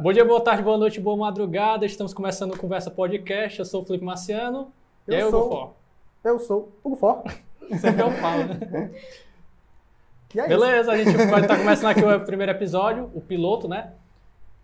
Bom dia, boa tarde, boa noite, boa madrugada. Estamos começando o Conversa Podcast. Eu sou o Felipe Marciano. Eu e aí, sou- Hugo Fó? Eu sou o For. Sempre eu falo, né? É isso. Beleza, a gente vai estar começando aqui o primeiro episódio, o piloto, né?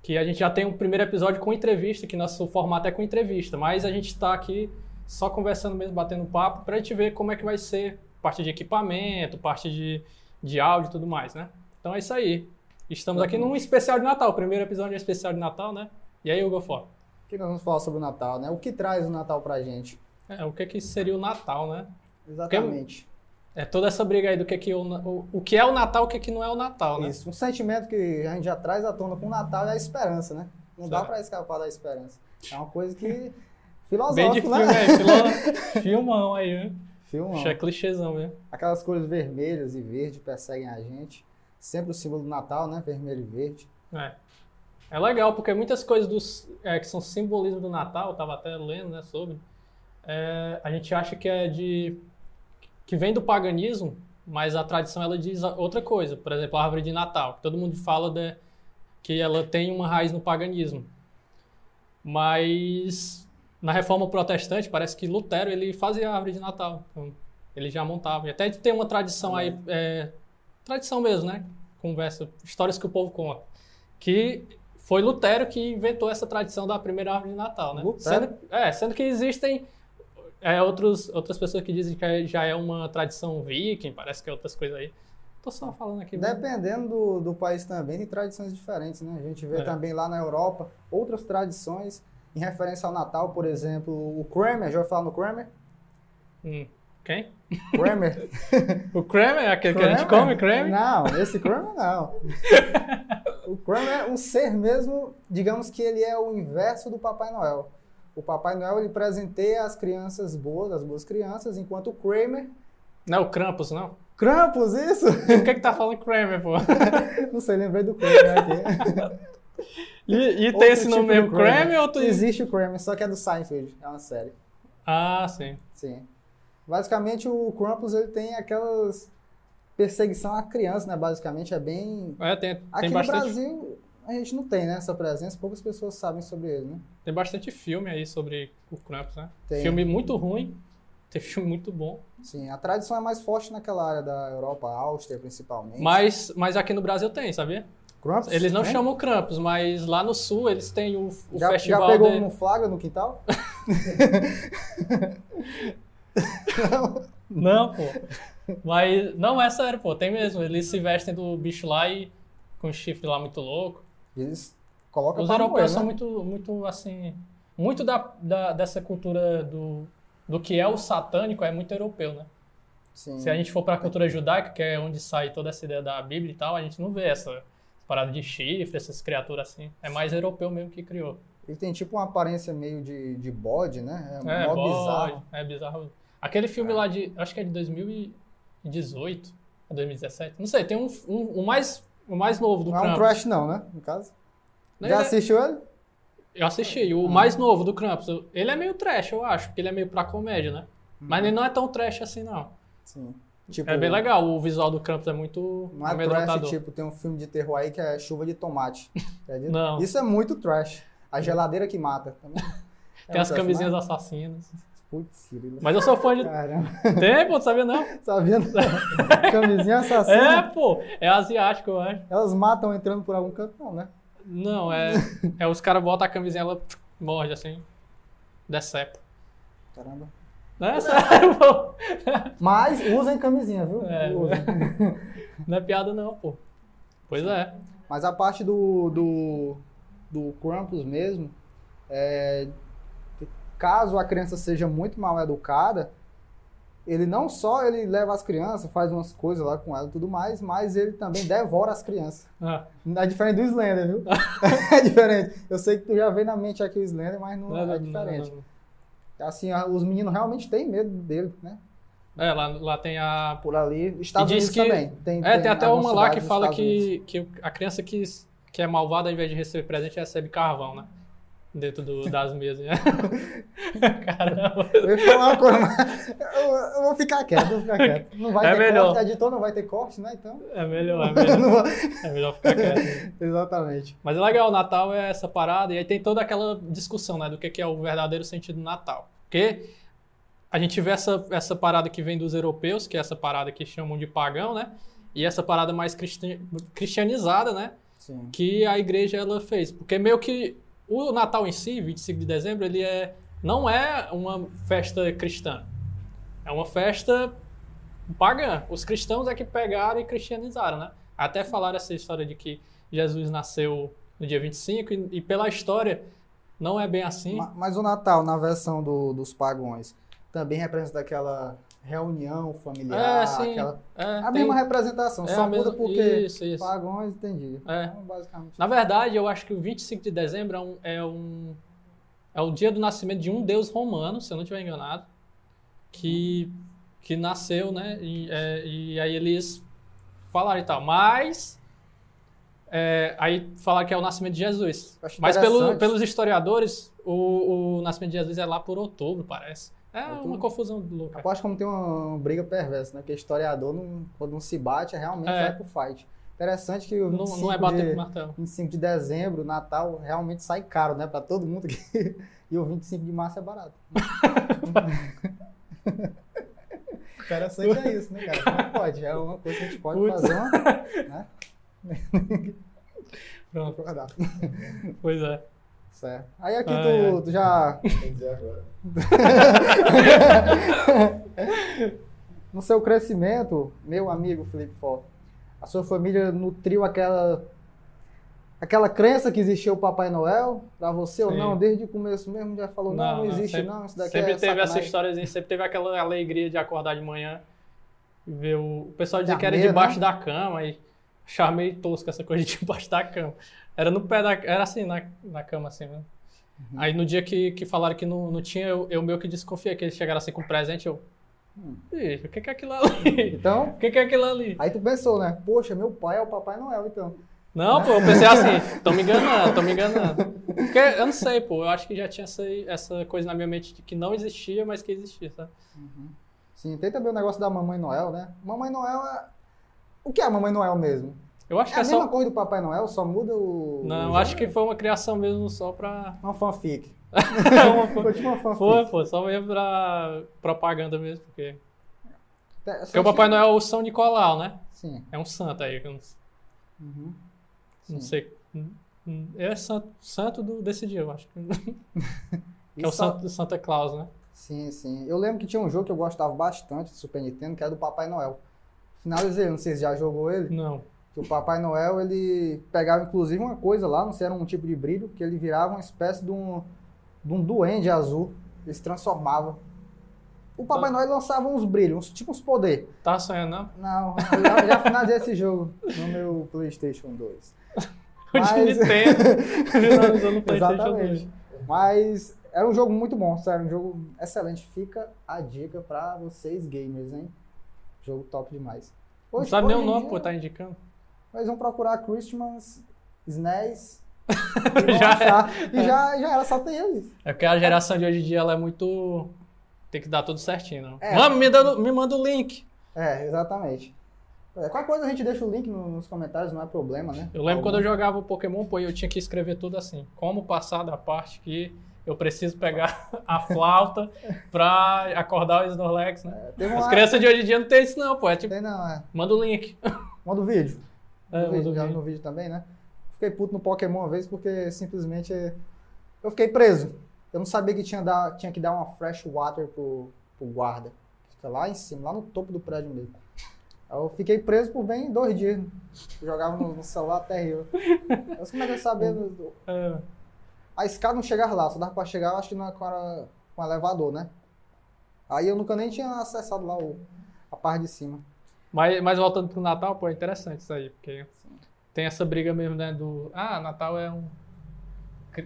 Que a gente já tem um primeiro episódio com entrevista, que nosso formato é com entrevista, mas a gente está aqui só conversando mesmo, batendo papo, para a gente ver como é que vai ser parte de equipamento, parte de, de áudio e tudo mais, né? Então é isso aí. Estamos aqui num especial de Natal, o primeiro episódio é especial de Natal, né? E aí, Hugo Fó? O que nós vamos falar sobre o Natal, né? O que traz o Natal pra gente? É, o que que seria o Natal, né? Exatamente. É toda essa briga aí do que, que o, o, o que é o Natal, o que, que não é o Natal, né? Isso. Um sentimento que a gente já traz à tona com o Natal é a esperança, né? Não dá Certo. pra escapar da esperança. É uma coisa que. Bem de filosófico, filme, né? é, filo- filmão aí, né? Filmão. Acho é clichêzão mesmo. Aquelas cores vermelhas e verde perseguem a gente. Sempre o símbolo do Natal, né? Vermelho e verde. É. É legal, porque muitas coisas dos, é, que são simbolismo do Natal, eu tava até lendo né, sobre, é, a gente acha que é de. que vem do paganismo, mas a tradição ela diz outra coisa. Por exemplo, a árvore de Natal. Todo mundo fala de, que ela tem uma raiz no paganismo. Mas na reforma protestante, parece que Lutero ele fazia a árvore de Natal. Então, ele já montava. E até tem uma tradição aí, é, tradição mesmo, né? Conversa, histórias que o povo conta. Que foi Lutero que inventou essa tradição da primeira árvore de Natal, né? Lutero? Sendo, é, sendo que existem é, outros, outras pessoas que dizem que já é uma tradição viking, parece que é outras coisas aí. Tô só falando aqui. Dependendo do, do país também, tem tradições diferentes, né? A gente vê É. também lá na Europa outras tradições em referência ao Natal, por exemplo, o Kramer, já ouviu falar no Kramer? Hum. Quem? Kramer. O Kramer, aquele que a gente come, Kramer? Não, esse Kramer não. o Kramer é um ser mesmo, digamos que ele é o inverso do Papai Noel. O Papai Noel ele presenteia as crianças boas, as boas crianças, enquanto o Kramer. Não é o Krampus, não? Krampus, isso? Por que que tá falando Kramer, pô? Não sei, lembrei do Kramer aqui. E, e tem esse nome tipo de mesmo, Kramer ou tu... Existe o Kramer, só que é do Seinfeld, é uma série. Ah, sim. Sim. Basicamente o Krampus ele tem aquelas perseguição à criança, né? Basicamente é bem É, tem, Aqui tem, no bastante, Brasil a gente não tem né, essa presença, poucas pessoas sabem sobre ele, né? tem bastante filme aí sobre o Krampus, né? Tem. Filme muito ruim, tem filme muito bom. Sim, a tradição é mais forte naquela área da Europa, Áustria principalmente. Mas, mas aqui no Brasil tem, sabia? Krampus, Eles não tem? chamam Krampus, mas lá no sul eles têm o, o já, festival já pegou de... um flagra no quintal? Não, pô. Mas, não, é sério, pô. Tem mesmo. Eles se vestem do bicho lá e com o chifre lá muito louco. Eles colocam Os pra europeus moer, são né? muito, muito assim. Muito da, da- dessa cultura do, do que é o satânico é muito europeu, né? Sim. Se a gente for para a cultura judaica, que é onde sai toda essa ideia da Bíblia e tal, a gente não vê essa parada de chifre, essas criaturas assim. É mais europeu mesmo que criou. Ele tem tipo uma aparência meio de, de bode, né? É, É, bode, bizarro. é bizarro. Aquele filme lá de, acho que é de 2018, ou 2017, não sei, tem um, um, o mais, o mais novo do Não é um Krampus. trash não, né? No caso. Não, Já ele é- assistiu ele? Eu assisti, o mais novo do Krampus. Ele é meio trash, eu acho, porque ele é meio pra comédia, né? Mas ele não é tão trash assim, não. Sim. Tipo, É bem legal, o visual do Krampus é muito Não é trash, tipo, tem um filme de terror aí que é chuva de tomate. Não. Isso é muito trash. A geladeira que mata. É Tem um as trash, camisinhas assassinas. Putz. Mas eu sou fã de... Caramba. Tem, pô, tu sabia não? Sabia? não? Camisinha assassina. É, pô, é asiático, eu acho. Elas matam entrando por algum canto, não, né? Não, é, é os caras botam a camisinha, ela morde assim, decepa. Caramba. Não é sério, pô. Mas usem camisinha, viu? É. Usem. Não é piada não, pô. Pois é. Mas a parte do, do, do Krampus mesmo, é, caso a criança seja muito mal educada, ele não só ele leva as crianças, faz umas coisas lá com ela e tudo mais, mas ele também devora as crianças. Ah, É diferente do Slender, viu? é diferente. Eu sei que tu já veio na mente aqui o Slender, mas não, não, é não, diferente. não. Assim, os meninos realmente têm medo dele, né? É, lá, lá tem a... Por ali. Estados diz Unidos que- também. Tem, É, tem até algumas uma lá que fala que, que a criança que, que é malvada, ao invés de receber presente, recebe carvão, né? Dentro do- das mesas. né? Caramba. Eu ia falar uma coisa, mas eu, eu vou ficar quieto, vou ficar quieto. Não vai É ter melhor. corte, editor não vai ter corte, né? Então. É melhor, é melhor, é melhor ficar quieto. Exatamente. Mas é legal, o Natal é essa parada, e aí tem toda aquela discussão, né, do que que é o verdadeiro sentido do Natal. Porque a gente vê essa, essa parada que vem dos europeus, que é essa parada que chamam de pagão, né? E essa parada mais cristi- cristianizada, né? Sim. Que a igreja ela fez. Porque meio que o Natal em si, 25 de dezembro, ele é não é uma festa cristã. É uma festa pagã. Os cristãos é que pegaram e cristianizaram, né? Até falaram essa história de que Jesus nasceu no dia 25 e, e pela história não é bem assim. Ma- Mas o Natal, na versão do- dos pagões, também representa aquela reunião familiar, É, sim. aquela... É, a tem- mesma representação, é só muda mesma- porque Isso, isso. pagões, entendi. É. Então, basicamente. Na verdade, eu acho que o 25 de dezembro é um, é um é o dia do nascimento de um deus romano, se eu não estiver enganado, que que nasceu, né? E, é, e aí eles falaram e tal, mas é, aí falaram que é o nascimento de Jesus. Mas pelo, pelos historiadores, o, o nascimento de Jesus é lá por outubro, parece. É Outubro? uma confusão louca. Aposto como tem uma, briga perversa, né? Que historiador, não, quando não se bate, realmente É. vai pro fight. Interessante que o Não, 25, não é bater de, martelo. 25 de dezembro, Natal, realmente sai caro, né? Pra todo mundo. aqui. e o 25 de março é barato. Interessante é isso, né, cara? Não pode. É uma coisa que a gente pode Putz. fazer. Uma, Pronto, concordar. pois é. Certo. Aí aqui Ai, tu, ai. tu já. Tem que dizer agora. No seu crescimento, meu amigo Felipe Fó, a sua família nutriu aquela aquela crença que existia o Papai Noel pra você ou Sim. não? Desde o começo mesmo já falou, não, não, existe sempre, não, isso daqui sempre é teve essa história, sempre teve aquela alegria de acordar de manhã e ver o, o pessoal dizia Da que era meia, debaixo né? da cama e achava meio tosco essa coisa de debaixo da cama. Era no pé da, era assim na, na cama assim, né? Uhum. Aí no dia que, que falaram que não, não tinha, eu, eu meio que desconfiei que eles chegaram assim com presente, eu Hum. Ih, o que que é aquilo ali? Então, O que que é aquilo ali? aí tu pensou, né? Poxa, meu pai é o Papai Noel, então. Não, pô, eu pensei assim, tô me enganando, tô me enganando. Porque eu não sei, pô, eu acho que já tinha essa, essa coisa na minha mente de que não existia, mas que existia, sabe? Sim, tem também o negócio da Mamãe Noel, né? Mamãe Noel é. O que é a Mamãe Noel mesmo? Eu acho É que a é mesma só. coisa do Papai Noel, só muda o. Não, o eu acho que foi uma criação mesmo só pra. Uma fanfic. Uma- Foi tipo uma fanfic. Foi, pô, só mesmo pra propaganda mesmo, porque. Te- Porque o Papai Noel é o São Nicolau, né? Sim. É um santo aí, que não, Uhum. não sei. É santo, santo do, desse dia, eu acho. Que é o só- santo do Santa Claus, né? Sim, sim. Eu lembro que tinha um jogo que eu gostava bastante do Super Nintendo, que era do Papai Noel. Finalizei, não sei se já jogou ele. Não. Que o Papai Noel, ele pegava inclusive uma coisa lá, não sei, era um tipo de brilho, que ele virava uma espécie de um, de um duende azul. Ele se transformava. O Papai Tá. Noel lançava uns brilhos, uns, tipo uns poder. Tá sonhando, não? Não, eu já, já finalizei esse jogo no meu PlayStation 2. O Mas- de Nintendo finalizou no PlayStation Exatamente. 2. Mas era um jogo muito bom, sério, um jogo excelente. Fica a dica pra vocês gamers, hein? Jogo top demais. Não Hoje- sabe nem o nome, dia, pô, tá indicando. Mas vão procurar Christmas, SNES. e Já achar. E já, já era, só tem eles. É porque a geração de hoje em dia ela é muito. Tem que dar tudo certinho, não. É. Mano, me, dá- me manda o link. É, exatamente. É, qualquer coisa a gente deixa o link no- nos comentários, não é problema, né? Eu lembro quando eu jogava o Pokémon, pô, eu tinha que escrever tudo assim. Como passar da parte que eu preciso pegar a flauta pra acordar o Snorlax, né? Teve As crianças de hoje em dia não tem isso não, pô. É tipo, Tem não, é. manda o link. Manda o vídeo. É, no vídeo, já no vídeo também, né? Fiquei puto no Pokémon uma vez porque simplesmente eu fiquei preso. Eu não sabia que tinha, dar, tinha que dar uma fresh water pro, pro guarda. Fica lá em cima, lá no topo do prédio mesmo. Eu fiquei preso por bem dois dias. Eu jogava no, celular terrível. Mas como é que eu sabia? É, A escada não chegava lá, só dava pra chegar, eu acho que na, com, a- com o elevador, né? Aí eu nunca nem tinha acessado lá o, a parte de cima. Mas, mas voltando pro Natal, pô, é interessante isso aí, porque tem essa briga mesmo, né, do... Ah, Natal é um...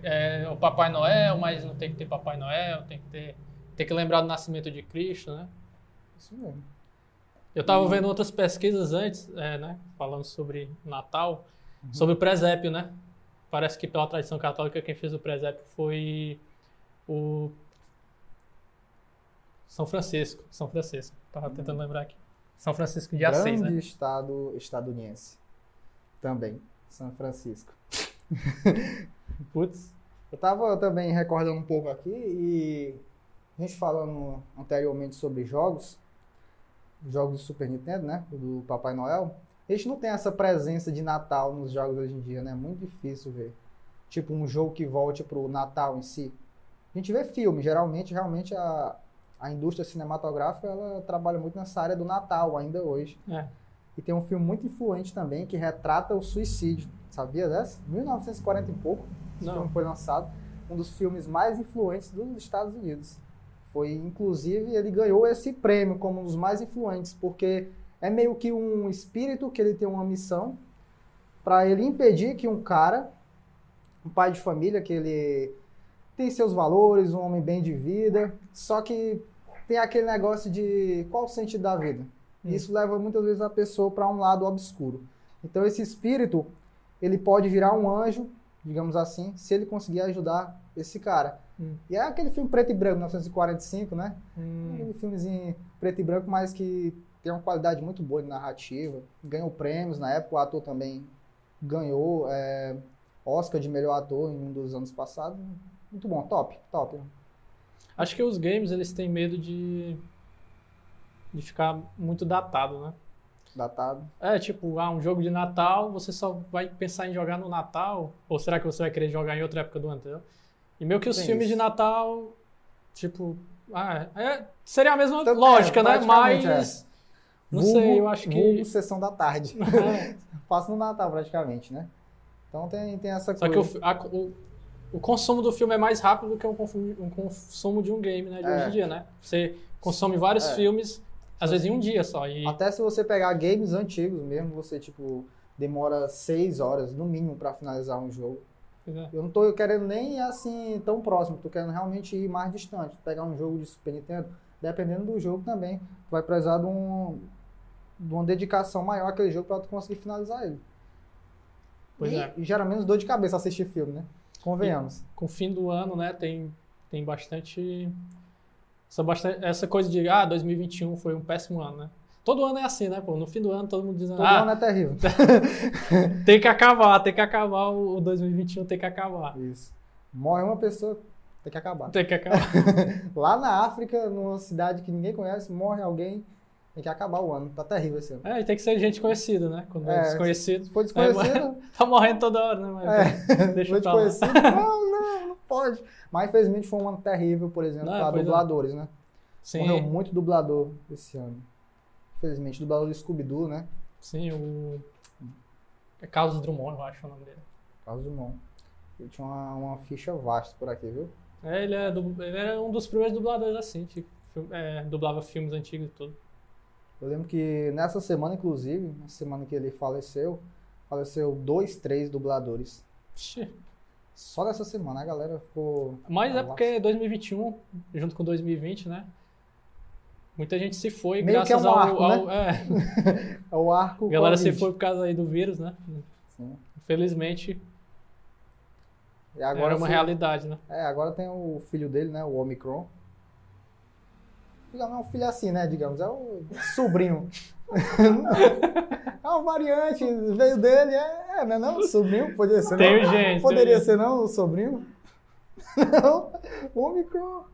É o Papai Noel, mas não tem que ter Papai Noel, tem que ter... Tem que lembrar do nascimento de Cristo, né? Isso mesmo. Eu tava vendo outras pesquisas antes, é, né, falando sobre Natal, sobre o presépio, né? parece que pela tradição católica quem fez o presépio foi o São Francisco. São Francisco. Tava tentando lembrar aqui. São Francisco de Assis, Grande né? estado estadunidense. Também, São Francisco. Putz. Eu tava também recordando um pouco aqui e a gente falando anteriormente sobre jogos, jogos do Super Nintendo, né? Do Papai Noel. A gente não tem essa presença de Natal nos jogos hoje em dia, né? É muito difícil ver. Tipo, um jogo que volte pro Natal em si. A gente vê filme, geralmente, realmente a, a indústria cinematográfica, ela trabalha muito nessa área do Natal ainda hoje. É. E tem um filme muito influente também que retrata o suicídio. Sabia dessa? 1940 e pouco. Esse Não. filme foi lançado. Um dos filmes mais influentes dos Estados Unidos. Foi, inclusive, ele ganhou esse prêmio como um dos mais influentes, porque é meio que um espírito que ele tem uma missão para ele impedir que um cara, um pai de família, que ele tem seus valores, um homem bem de vida, só que tem aquele negócio de qual o sentido da vida. Hum. Isso leva muitas vezes a pessoa para um lado obscuro. Então esse espírito, ele pode virar um anjo, digamos assim, se ele conseguir ajudar esse cara. Hum. E é aquele filme preto e branco, 1945, né? Hum, Aquele filmezinho preto e branco, mas que tem uma qualidade muito boa de narrativa. Ganhou prêmios na época, o ator também ganhou é, Oscar de melhor ator em um dos anos passados. Muito bom, top, top. Acho que os games eles têm medo de de ficar muito datado, né? Datado. É, tipo, ah, um jogo de Natal, você só vai pensar em jogar no Natal? Ou será que você vai querer jogar em outra época do ano, entendeu? E meio que os Tem filmes isso. de Natal, tipo, ah, é, seria a mesma é, lógica, né? praticamente, Mas, não Vulgo- sei, eu acho que... sessão da tarde. É. Passa no Natal, praticamente, né? Então tem, tem essa Só coisa. que o, a- o, o consumo do filme é mais rápido do que um consumo, um consumo de um game, né? De É. hoje em dia, né? Você consome vários É. filmes, às vezes em um dia só. E, Até se você pegar games antigos mesmo, você, tipo, demora seis horas, no mínimo, pra finalizar um jogo. é. Eu não tô querendo nem ir assim tão próximo, tô querendo realmente ir mais distante. Pegar um jogo de Super Nintendo, dependendo do jogo também, tu vai precisar de, um, de uma dedicação maior àquele jogo pra tu conseguir finalizar ele. Pois e, é. e gera menos dor de cabeça assistir filme, né? Convenhamos. com o fim do ano, né, tem, tem bastante essa, bastante. essa coisa de, ah, 2021 foi um péssimo ano, né? Todo ano é assim, né, pô? No fim do ano todo mundo dizendo, Todo ah, ano é terrível. tem que acabar, tem que acabar, o 2021 tem que acabar. Isso. Morre uma pessoa, tem que acabar. Tem que acabar. Lá na África, numa cidade que ninguém conhece, morre alguém, tem que acabar o ano. Tá terrível esse ano. É, e tem que ser gente conhecida, né? Quando é, É, desconhecido. Se for desconhecido, Tá morrendo toda hora, né? Mas é, deixa foi pra lá. desconhecido, não, não, não pode. Mas infelizmente foi um ano terrível, por exemplo, Não, para é. dubladores, né? Sim, Morreu muito dublador esse ano. Infelizmente, dublador do Scooby-Doo, né? sim, o. É Carlos Drummond, eu acho o nome dele. Carlos Dumont. Ele tinha uma, uma ficha vasta por aqui, viu? É, ele, é ele era um dos primeiros dubladores assim, tipo, é, dublava filmes antigos e tudo. Eu lembro que nessa semana, inclusive, na semana que ele faleceu, faleceu dois, três dubladores. Ixi. Só nessa semana a galera ficou. Mas é Nossa. porque 2021, junto com 2020, né? Muita gente se foi Meio que graças é um ao. arco, ao- é, É o arco. a galera se Covid. foi por causa aí do vírus, né? Sim. Infelizmente, E agora, era uma se- realidade, né? É, agora tem o filho dele, né? O Omicron. Não é um filho assim, né? Digamos, é o sobrinho. é uma variante, veio dele, é, é né? Não, sobrinho, poderia ser. Tem não? gente. Poderia tem- ser, não, o sobrinho? Não, o Omicron.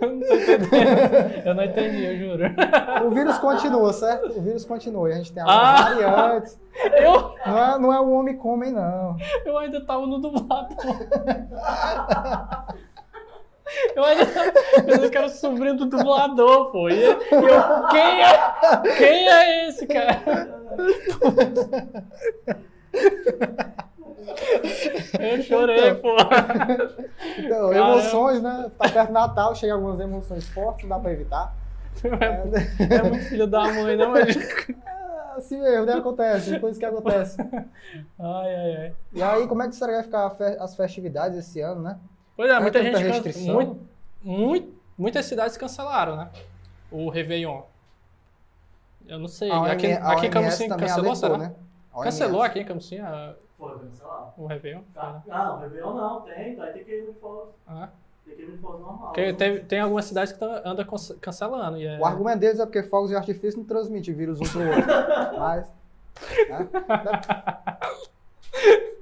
Eu não tô entendendo. Eu não entendi, eu juro. O vírus continua, certo? O vírus continua. E a gente tem Ah! variantes. Eu, Não é, não é o Omicron, não. eu ainda tava no dublado. Eu pensando que era o sobrinho do dublador, pô. E eu, quem é? Quem é esse, cara? Eu chorei, pô. Então, Caramba. emoções, né? Tá perto do Natal, chega algumas emoções fortes, dá pra evitar. É, É muito filho da mãe, não, mas... É assim mesmo, né? Acontece, coisas que acontecem. Ai, ai, ai. E aí, como é que será que vai ficar as festividades esse ano, né? Pois é, é muita gente... restrição? Muito, muito, muitas cidades cancelaram, né? O Réveillon. Eu não sei. A aqui aqui em a Camusim cancelou, alertou, será? né? A Cancelou aqui em Camusim? ah, Foi cancelado. O Réveillon? Tá? Não, o Réveillon não, tem, vai ter que ir no Foz. Ah. Tem que ir no Foz normal. Porque tem, tem algumas cidades que tá, anda con- cancelando. E é... O argumento deles é porque fogos de artifício não transmite vírus um pro outro. Mas. né?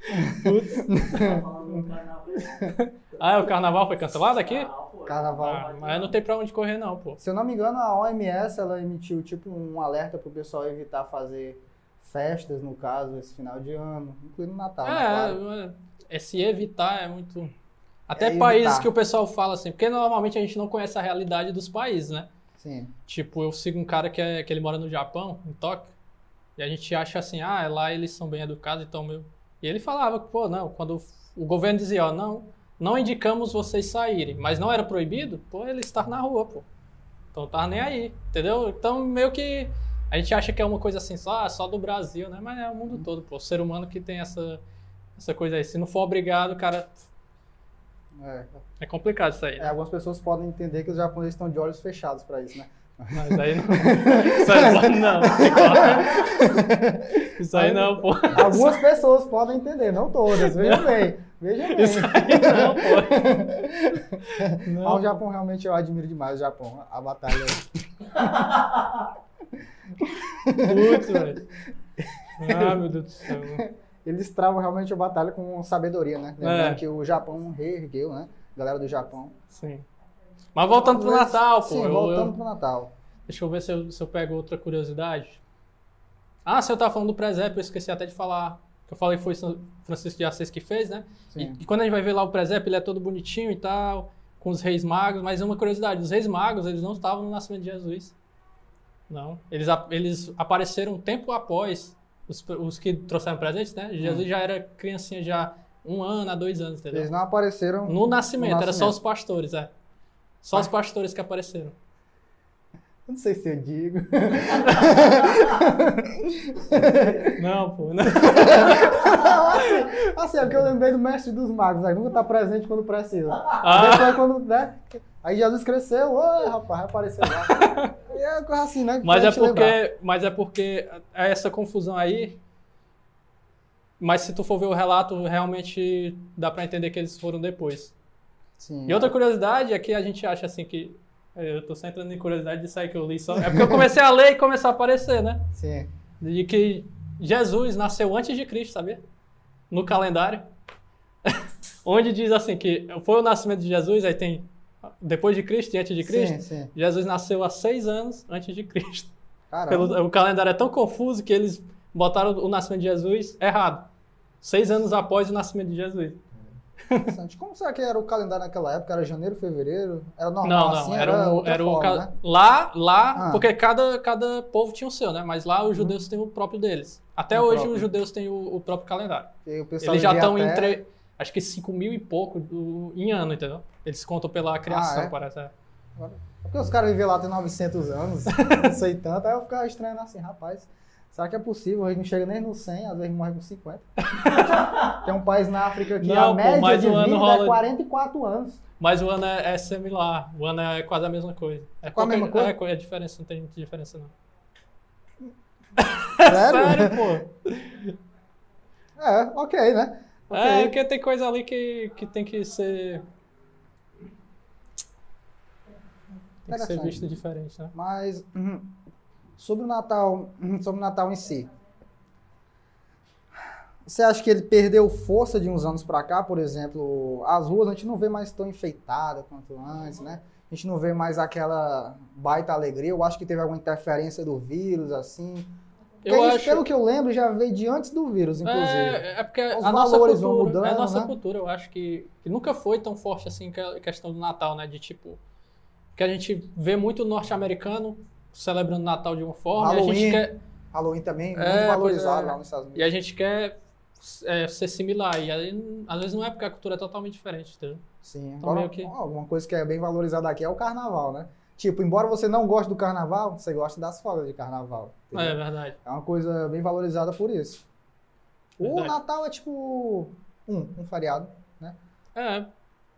Tá falando do carnaval. Ah, o carnaval foi cancelado aqui? Carnaval. Ah, mas não tem pra onde correr, não, pô. Se eu não me engano, a OMS ela emitiu tipo um alerta pro pessoal evitar fazer festas, no caso, esse final de ano, incluindo o Natal. né, claro. É, esse evitar é muito. Até É países evitar. que o pessoal fala assim, porque normalmente a gente não conhece a realidade dos países, né? Sim. Tipo, eu sigo um cara que, é, que ele mora no Japão, em Tóquio, e a gente acha assim, ah, lá eles são bem educados, então meu. E ele falava que, pô, não, quando o governo dizia, ó, não, não indicamos vocês saírem, mas não era proibido, pô, ele estar na rua, pô. Então tá nem aí, entendeu? Então meio que a gente acha que é uma coisa assim, só, ah, só do Brasil, né? Mas é o mundo todo, pô. O ser humano que tem essa, essa coisa aí. Se não for obrigado, cara, É. é complicado isso aí. É, Né? algumas pessoas podem entender que os japoneses estão de olhos fechados pra isso, né? Mas aí não. Isso aí não. Isso aí não, pô. Algumas pessoas podem entender, não todas. Veja bem. Veja bem. Isso aí não, pô. Não. o Japão realmente eu admiro demais o Japão. A batalha. Putz, velho. Ah, meu Deus do céu. Eles travam realmente a batalha com sabedoria, né? Lembrando É. que o Japão reergueu, né? Galera do Japão. Sim. Mas voltando pro Natal, pô. Sim, eu- voltando eu- pro Natal. Deixa eu ver se eu, se eu pego outra curiosidade. Ah, se eu tava falando do presépio, eu esqueci até de falar. Que eu falei que foi São Francisco de Assis que fez, né? E, Sim. e quando a gente vai ver lá o presépio, ele é todo bonitinho e tal, com os reis magos. Mas uma curiosidade, os reis magos, eles não estavam no nascimento de Jesus. Não. Eles, eles apareceram um tempo após os, os que trouxeram presentes, né? Jesus já era criancinha já um ano a dois anos, entendeu? Eles não apareceram. No nascimento, No era só nascimento. os pastores, é. Só os pastores que apareceram. Não sei se eu digo. Não, pô. Não. assim, é porque eu lembrei do mestre dos magos, aí nunca tá presente quando precisa. Ah. Depois quando, né? Aí Jesus cresceu, oi, rapaz, apareceu lá. E é coisa assim, né? Mas é lembrar. porque, mas é porque é essa confusão aí. Mas se tu for ver o relato, realmente dá pra entender que eles foram depois. Sim. E outra curiosidade é que a gente acha assim que eu tô só entrando em curiosidade disso aí que eu li só. É porque eu comecei a ler e começou a aparecer, né? Sim. De que Jesus nasceu antes de Cristo, sabia? No calendário. Onde diz assim que foi o nascimento de Jesus, aí tem depois de Cristo e antes de Cristo. Sim, sim. Jesus nasceu há seis anos antes de Cristo. Pelo- o calendário é tão confuso que eles botaram o nascimento de Jesus errado. Seis anos após o nascimento de Jesus. Interessante. Como será que era o calendário naquela época? Era janeiro, fevereiro? Era normal Não, não, assim? era, um, outra era o forma, ca- né? lá, lá, Ah. Uhum. porque cada, cada povo tinha o seu, né? Mas lá os judeus têm o próprio deles. Até O hoje próprio. os judeus têm o, o próprio calendário. O Eles já estão até- entre, acho que 5 mil e pouco do- em ano, entendeu? Eles contam pela criação, é? parece. é. É Porque os caras viviam lá tem 900 anos, não sei tanto, aí eu ficava estranhando assim, rapaz, será que é possível? Eles não chegam nem no 100, às vezes morrem com 50. Tem um país na África que Não, a pô, média mas de ano vida rola- é 44 anos. Mas o ano é, é similar. O ano é quase a mesma coisa. É Qual a mesma coisa? É, é diferença, não tem muita diferença não. Sério? Sério, pô. É, ok, né? Ok. É, porque tem coisa ali que, que tem que ser. Tem que ser visto diferente, né? Mas uhum, sobre o Natal, sobre o Natal em si. Você acha que ele perdeu força de uns anos pra cá, por exemplo, as ruas a gente não vê mais tão enfeitada quanto antes, né? A gente não vê mais aquela baita alegria. Eu acho que teve alguma interferência do vírus, assim. Eu acho. pelo que eu lembro, já veio de antes do vírus, inclusive. É, é porque Os a nossa valores cultura, vão mudando, é a nossa né? cultura, eu acho que, que nunca foi tão forte assim que a questão do Natal, né? De tipo. Que a gente vê muito norte-americano celebrando Natal de uma forma, e a Halloween. gente quer. Halloween também, muito É, valorizado é. lá nos Estados E Unidos. a gente quer é, ser similar. E aí, às vezes não é porque a cultura é totalmente diferente, entendeu? Sim, Então, agora, meio que- uma coisa que é bem valorizada aqui é o carnaval, né? Tipo, embora você não goste do carnaval, você gosta das folgas de carnaval. É, entendeu? verdade. É uma coisa bem valorizada por isso. O Verdade. Natal é tipo um, um feriado. É,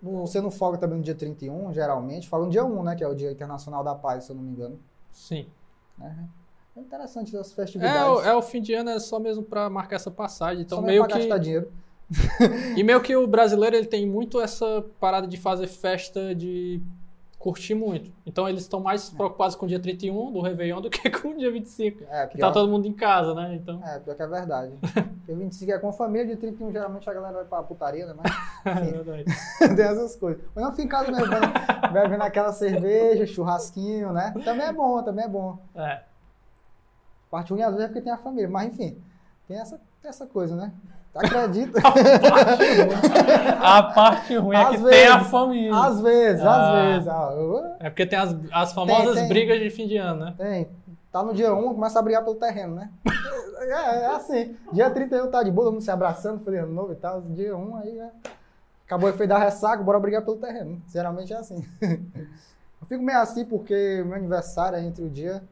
Você não folga também no dia 31, geralmente. Fala no dia 1, né? Que é o Dia Internacional da Paz, se eu não me engano. Sim. né? É interessante as É, festividades. o- é o fim de ano, é só mesmo pra marcar essa passagem. Então, Só meio pra que. gastar dinheiro. E meio que o brasileiro ele tem muito essa parada de fazer festa de curtir muito. Então eles estão mais preocupados com o dia 31 do Réveillon do que com o dia 25. É, Que pior, tá todo mundo em casa, né? Então. é, pior que é verdade. Porque 25 é com família, de 31 geralmente a galera vai pra putaria, né? Mas É verdade. tem essas coisas. Mas não fica em casa mesmo, bebendo- bebendo aquela cerveja, churrasquinho, né? Também é bom, também é bom. É. Parte ruim às vezes é porque tem a família, mas enfim, tem essa, essa coisa, né? Acredita? A parte ruim é Às que vezes. tem a família. às vezes, Ah. às vezes. Ah, eu- É porque tem as, as famosas Tem, tem. brigas de fim de ano, né? Tem. Tá no dia 1, começa a brigar pelo terreno, né? É, é assim. Dia 31 tá de boa, todo mundo se abraçando, feliz ano novo e tal. Dia 1 aí é. Acabou o efeito da ressaca, bora brigar pelo terreno. Geralmente é assim. Eu fico meio assim porque meu aniversário é entre o dia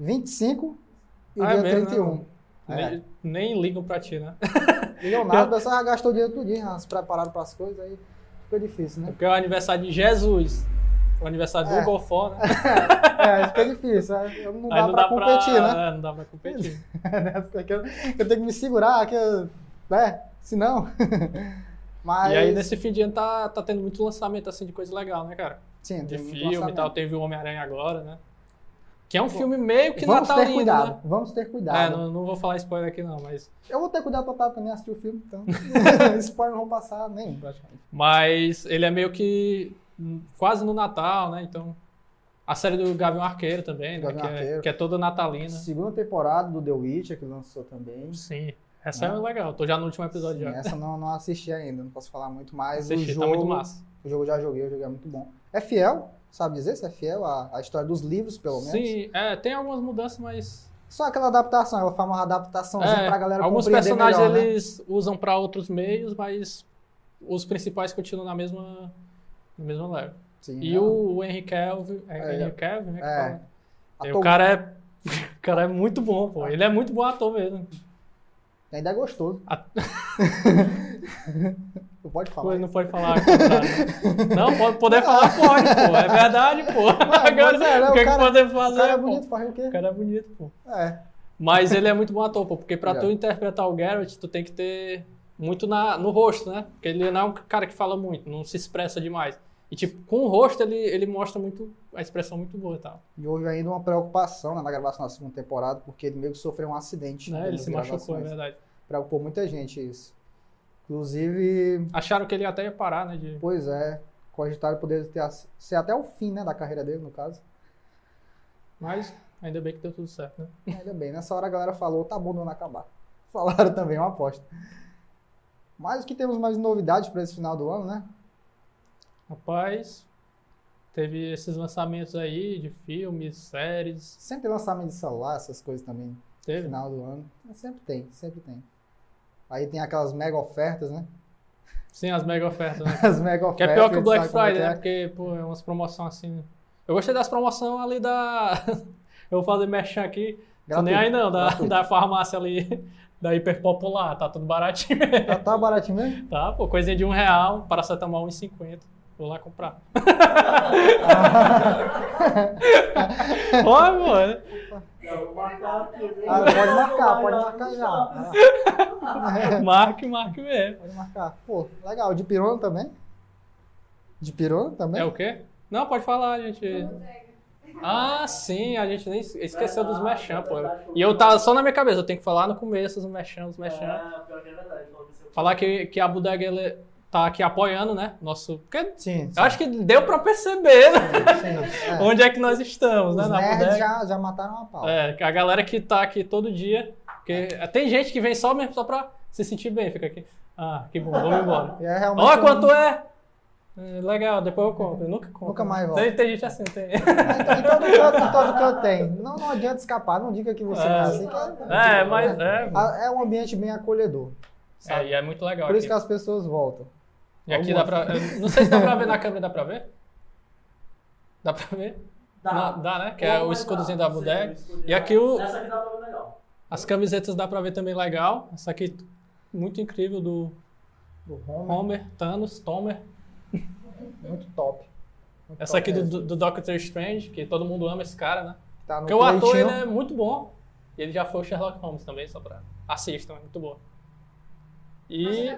25 e o Ah, é dia mesmo, né, 31. mano? É. Nem, nem ligam pra ti, né? Ligam nada, só gastou o dinheiro tudinho, já se prepararam para as coisas, aí fica difícil, né? Porque é o aniversário de Jesus. O aniversário É. do Gofó, né? É, fica difícil. aí Não dá pra competir, né? É, não dá pra competir. eu, que eu tenho que me segurar, que eu, né? Senão. Mas. E aí, nesse fim de ano, tá, tá tendo muito lançamento, assim, de coisa legal, né, cara? sim, De filme e tal. Teve o Homem-Aranha agora, né? Que é um filme meio que Vamos ter natalino, cuidado, né? vamos ter É, cuidado. não, não vou falar spoiler aqui não, mas... Eu vou ter cuidado total também assistir o filme, então. Spoiler não vou passar nenhum, praticamente. Mas ele é meio que quase no Natal, né? Então... A série do Gavião Arqueiro também, né? Gavião Que é, Arqueiro. que é toda natalina. Segunda temporada do The Witcher, que lançou também. Sim. Essa é Né? legal. Tô já no último episódio Sim, já. essa não, não assisti ainda, não posso falar muito mais. Assisti, o tá jogo, muito massa. O jogo já joguei, o jogo é muito bom. É fiel, sabe dizer se é fiel à, à história dos livros, pelo menos? Sim, é, tem algumas mudanças, mas Só aquela adaptação, ela faz uma adaptaçãozinha É, pra galera alguns personagens melhor, né? eles usam pra outros meios, mas os principais continuam na mesma na mesma leva. Sim, E o, o Henry Cavill, é, É, Henry Cavill, né? que é. E Ator- o cara é o cara é muito bom, pô. Ele é muito bom ator mesmo. Ainda é gostoso. A- Tu pode Pô, falar. não pode falar. Não, pode poder falar, pode, pô. É verdade, pô. Agora, é, né, o que, o que cara- podemos O fazer? cara é pô? bonito, faz o quê? O cara é bonito, pô. É. Mas ele é muito bom ator, pô, porque pra Já. tu interpretar o Garrett, tu tem que ter muito na, no rosto, né? Porque ele não é um cara que fala muito, não se expressa demais. E, tipo, com o rosto ele, ele mostra muito a expressão muito boa e tal. E houve ainda uma preocupação né, na gravação da segunda temporada, porque ele meio que sofreu um acidente. Né? né, Ele se machucou, é verdade. Preocupou muita gente isso. Inclusive, Acharam que ele até ia parar, né? De... pois é, cogitaram poder ter, ser até o fim né, da carreira dele, no caso. Mas ainda bem que deu tudo certo, né? Ainda bem, nessa hora a galera falou, tá bom, não acabar. Falaram também, uma aposta. Mas o que temos mais novidades para esse final do ano, né? Rapaz, teve esses lançamentos aí de filmes, séries. Sempre tem lançamento de celular, essas coisas também, no Teve? final do ano. Sempre tem, sempre tem. Aí tem aquelas mega ofertas, né? Sim, as mega ofertas, né? As mega Que é ofertas. pior que o Black é Friday, né? é. Porque, pô, é umas promoções assim. Eu gostei das promoções ali da. Eu vou fazer merchan aqui. Tô nem Gratuito, aí não, da, gratuito. da farmácia ali, da Hiperpopular. Tá tudo baratinho mesmo. Já tá baratinho mesmo? Tá, pô, coisinha de um real, paracetamol 1,50. Vou lá comprar. Ó, mano. Marcar? Ah, pode marcar, pode marcar já. Ah, Marque, marque mesmo. pode marcar. Pô, legal. De pirona também? De pirona também? É o quê? Não, pode falar, gente. Ah, sim, a gente nem esqueceu dos merchan, pô. E eu tava só na minha cabeça, eu tenho que falar no começo os merchan, os pior que é Falar que, que a bodega ele tá aqui apoiando, né? Nosso. Porque Sim. eu acho que deu pra perceber né? sim, é. onde é que nós estamos, né? Os Na nerds já, já mataram a pau. É, a galera que tá aqui todo dia. Porque tem gente que vem só mesmo só pra se sentir bem, fica aqui. Ah, que bom, vamos embora. É realmente Olha quanto é! É, Legal, depois eu compro. Eu nunca compro. Nunca mais volto. Tem, tem gente assim, tem. Em todo canto, em todo canto tem. Não, não adianta escapar, não diga que você É. não é assim. que É, mas é. É um ambiente bem acolhedor. É, Sabe? e é muito legal Por isso aqui. que as pessoas voltam. E aqui dá pra. eu Não sei se dá pra ver na câmera, dá pra ver? Dá pra ver? Dá. Não, dá, né? Que é o escudozinho dá, da escudinho. E aqui o- Essa aqui dá pra ver legal. As camisetas dá pra ver também legal. Essa aqui, muito incrível, do Do home, Homer, Thanos, Tomer. muito top. Muito Essa top aqui do, do, do Doctor Strange, que todo mundo ama esse cara, né? Tá Porque o ator ele é muito bom. E ele já foi o Sherlock Holmes também, só pra. Assistam, é muito bom. E.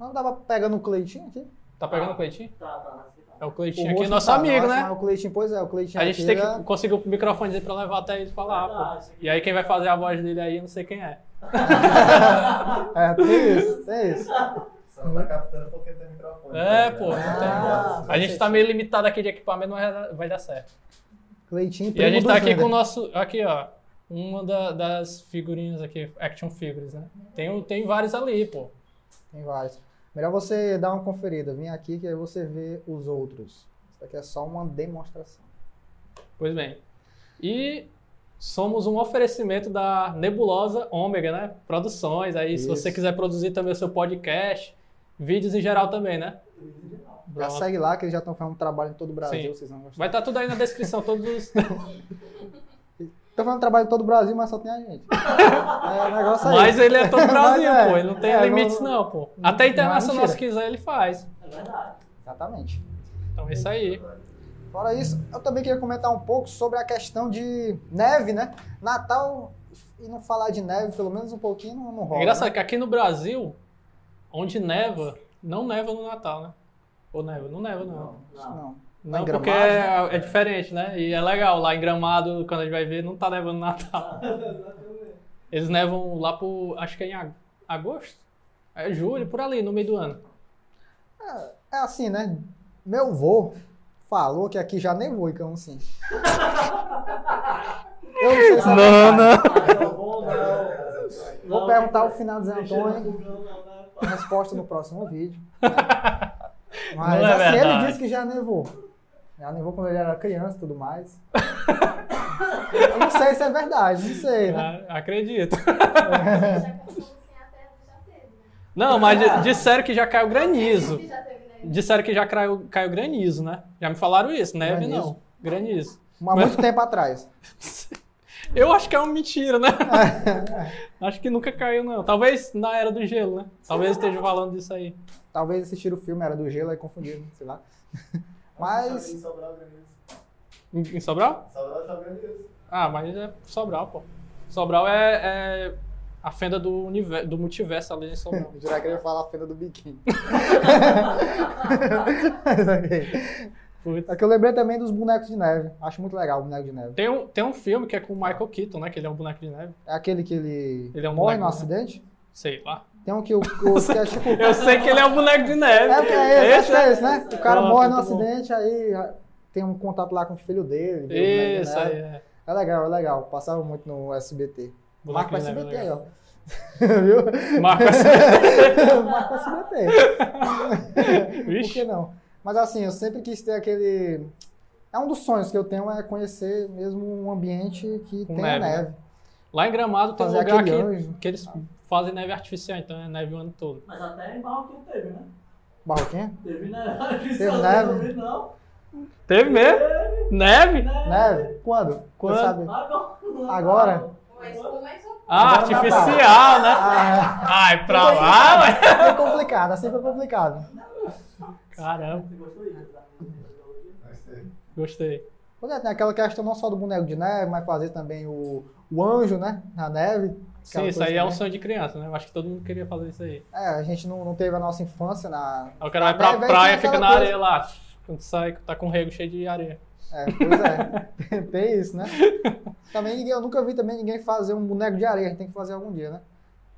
Não tava pegando o Cleitinho aqui? Tá pegando o Cleitinho? Tá, tá, na cidade. É o Cleitinho O aqui, nosso tá, amigo, nossa, né? O Cleitinho, pois é, o Cleitinho A gente aqui tem já- que conseguir o microfone dele pra levar até ele falar, Verdade, pô. E aí quem vai fazer a voz dele aí, eu não sei quem é. É, tem isso, tem isso. Só não tá captando porque tem microfone. É, pô, não Ah, tem. A gente tá meio limitado aqui de equipamento, mas vai dar- vai dar certo. Cleitinho, E a gente tá aqui com o nosso. Aqui, ó. Uma da- das figurinhas aqui, action figures, né? Tem, tem vários ali, pô. Tem vários. Melhor você dar uma conferida. Vem aqui que aí você vê os outros. Isso aqui é só uma demonstração. Pois bem. E somos um oferecimento da Nebulosa Ômega, né? Produções. Aí, se Isso. você quiser produzir também o seu podcast, vídeos em geral também, né? Já Pronto. segue lá que eles já estão fazendo trabalho em todo o Brasil, Sim. vocês vão gostar. Vai estar tudo aí na descrição, todos os. Estão fazendo trabalho em todo o Brasil, mas só tem a gente. É o negócio aí. Mas ele é todo o Brasil, Mas é. pô. Ele não tem É, limites, não- não, pô. Até internacional, se quiser, ele faz. É verdade. Exatamente. Então é isso aí. Fora isso, eu também queria comentar um pouco sobre a questão de neve, né? Natal e não falar de neve, pelo menos um pouquinho, não, não rola. É engraçado né? que aqui no Brasil, onde neva, não neva no Natal, né? Ou neva? Não neva, não. Não. Não. Não, Em porque Gramado, é, é diferente, né? E é legal. Lá em Gramado, quando a gente vai ver, não tá nevando no Natal. Eles nevam lá por, acho que é em ag- agosto? É julho, por ali, no meio do ano. É assim, né? Meu vô falou que aqui já nevou em Camusim. Eu não sei se é. Não, bom, não. Vou Não, perguntar ao final de Zé deixa Antônio. ele não, né? Resposta no próximo vídeo. Mas Não é assim, ele verdade. disse que já nevou. Já nevou quando ele era criança e tudo mais. Eu não sei se é verdade, não sei, né? Ah, Acredito. Já começou assim até já teve, né? Não, mas di- disseram que já caiu granizo. Disseram que já caiu, caiu granizo, né? Já me falaram isso. Neve Granizo. não. Granizo. Há muito tempo atrás. Eu acho que é uma mentira, né? acho que nunca caiu, não. Talvez na era do gelo, né? Talvez esteja falando disso aí. Talvez assistiram o filme, era do gelo, aí confundiram, sei lá. Em Mas Sobral. Em em Sobral? Sobral tá. Ah, mas é Sobral, pô. Sobral é, é a fenda do, universo, do multiverso ali em Sobral. eu jurava que ele ia falar a fenda do biquíni. Ok. Putz. É que eu lembrei também dos bonecos de neve. Acho muito legal o boneco de neve. Tem um, tem um filme que é com o Michael Keaton, né? Que ele é um boneco de neve. É aquele que ele, Ele é um morre no acidente. Sei lá. Tem um que o, o que é tipo. Eu sei que ele é um boneco de neve. É, porque é esse, acho que é esse, né? O cara morre muito bom. acidente, aí ah, tem um contato lá com o filho dele. o Isso aí, é. É legal, é legal. Passava muito no SBT. Boneco Marca o neve é SBT aí, ó. Viu? Marca assim. Marca o SBT. Por que Vixe. não? Mas assim, eu sempre quis ter aquele. É um dos sonhos que eu tenho é conhecer mesmo um ambiente que Com tenha neve, neve. Lá em Gramado tem um lugar que, que eles fazem neve artificial, então é neve o ano todo. Mas até em Barroquinho teve, né? Barroquinha? Teve neve. Teve neve? Não. Teve mesmo? Teve Neve? Neve? Quando? Quando? Você sabe? Agora. Mas é Ah, Agora artificial, né? Ah, Ai, pra lá, ué. é. Foi complicado, assim foi complicado. Caramba, Você gostou disso? Vai ser. gostei. Pois é, tem aquela questão não só do boneco de neve, mas fazer também o, o anjo, né? Na neve. Sim, isso aí é um sonho de criança, né? Eu acho que todo mundo queria fazer isso aí. É, a gente não, não teve a nossa infância na. Aí o cara vai pra praia e fica na coisa- areia lá. Quando sai, tá com o rego cheio de areia. É, pois é. tem isso, né? Também ninguém- eu nunca vi também ninguém fazer um boneco de areia. A gente tem que fazer algum dia, né?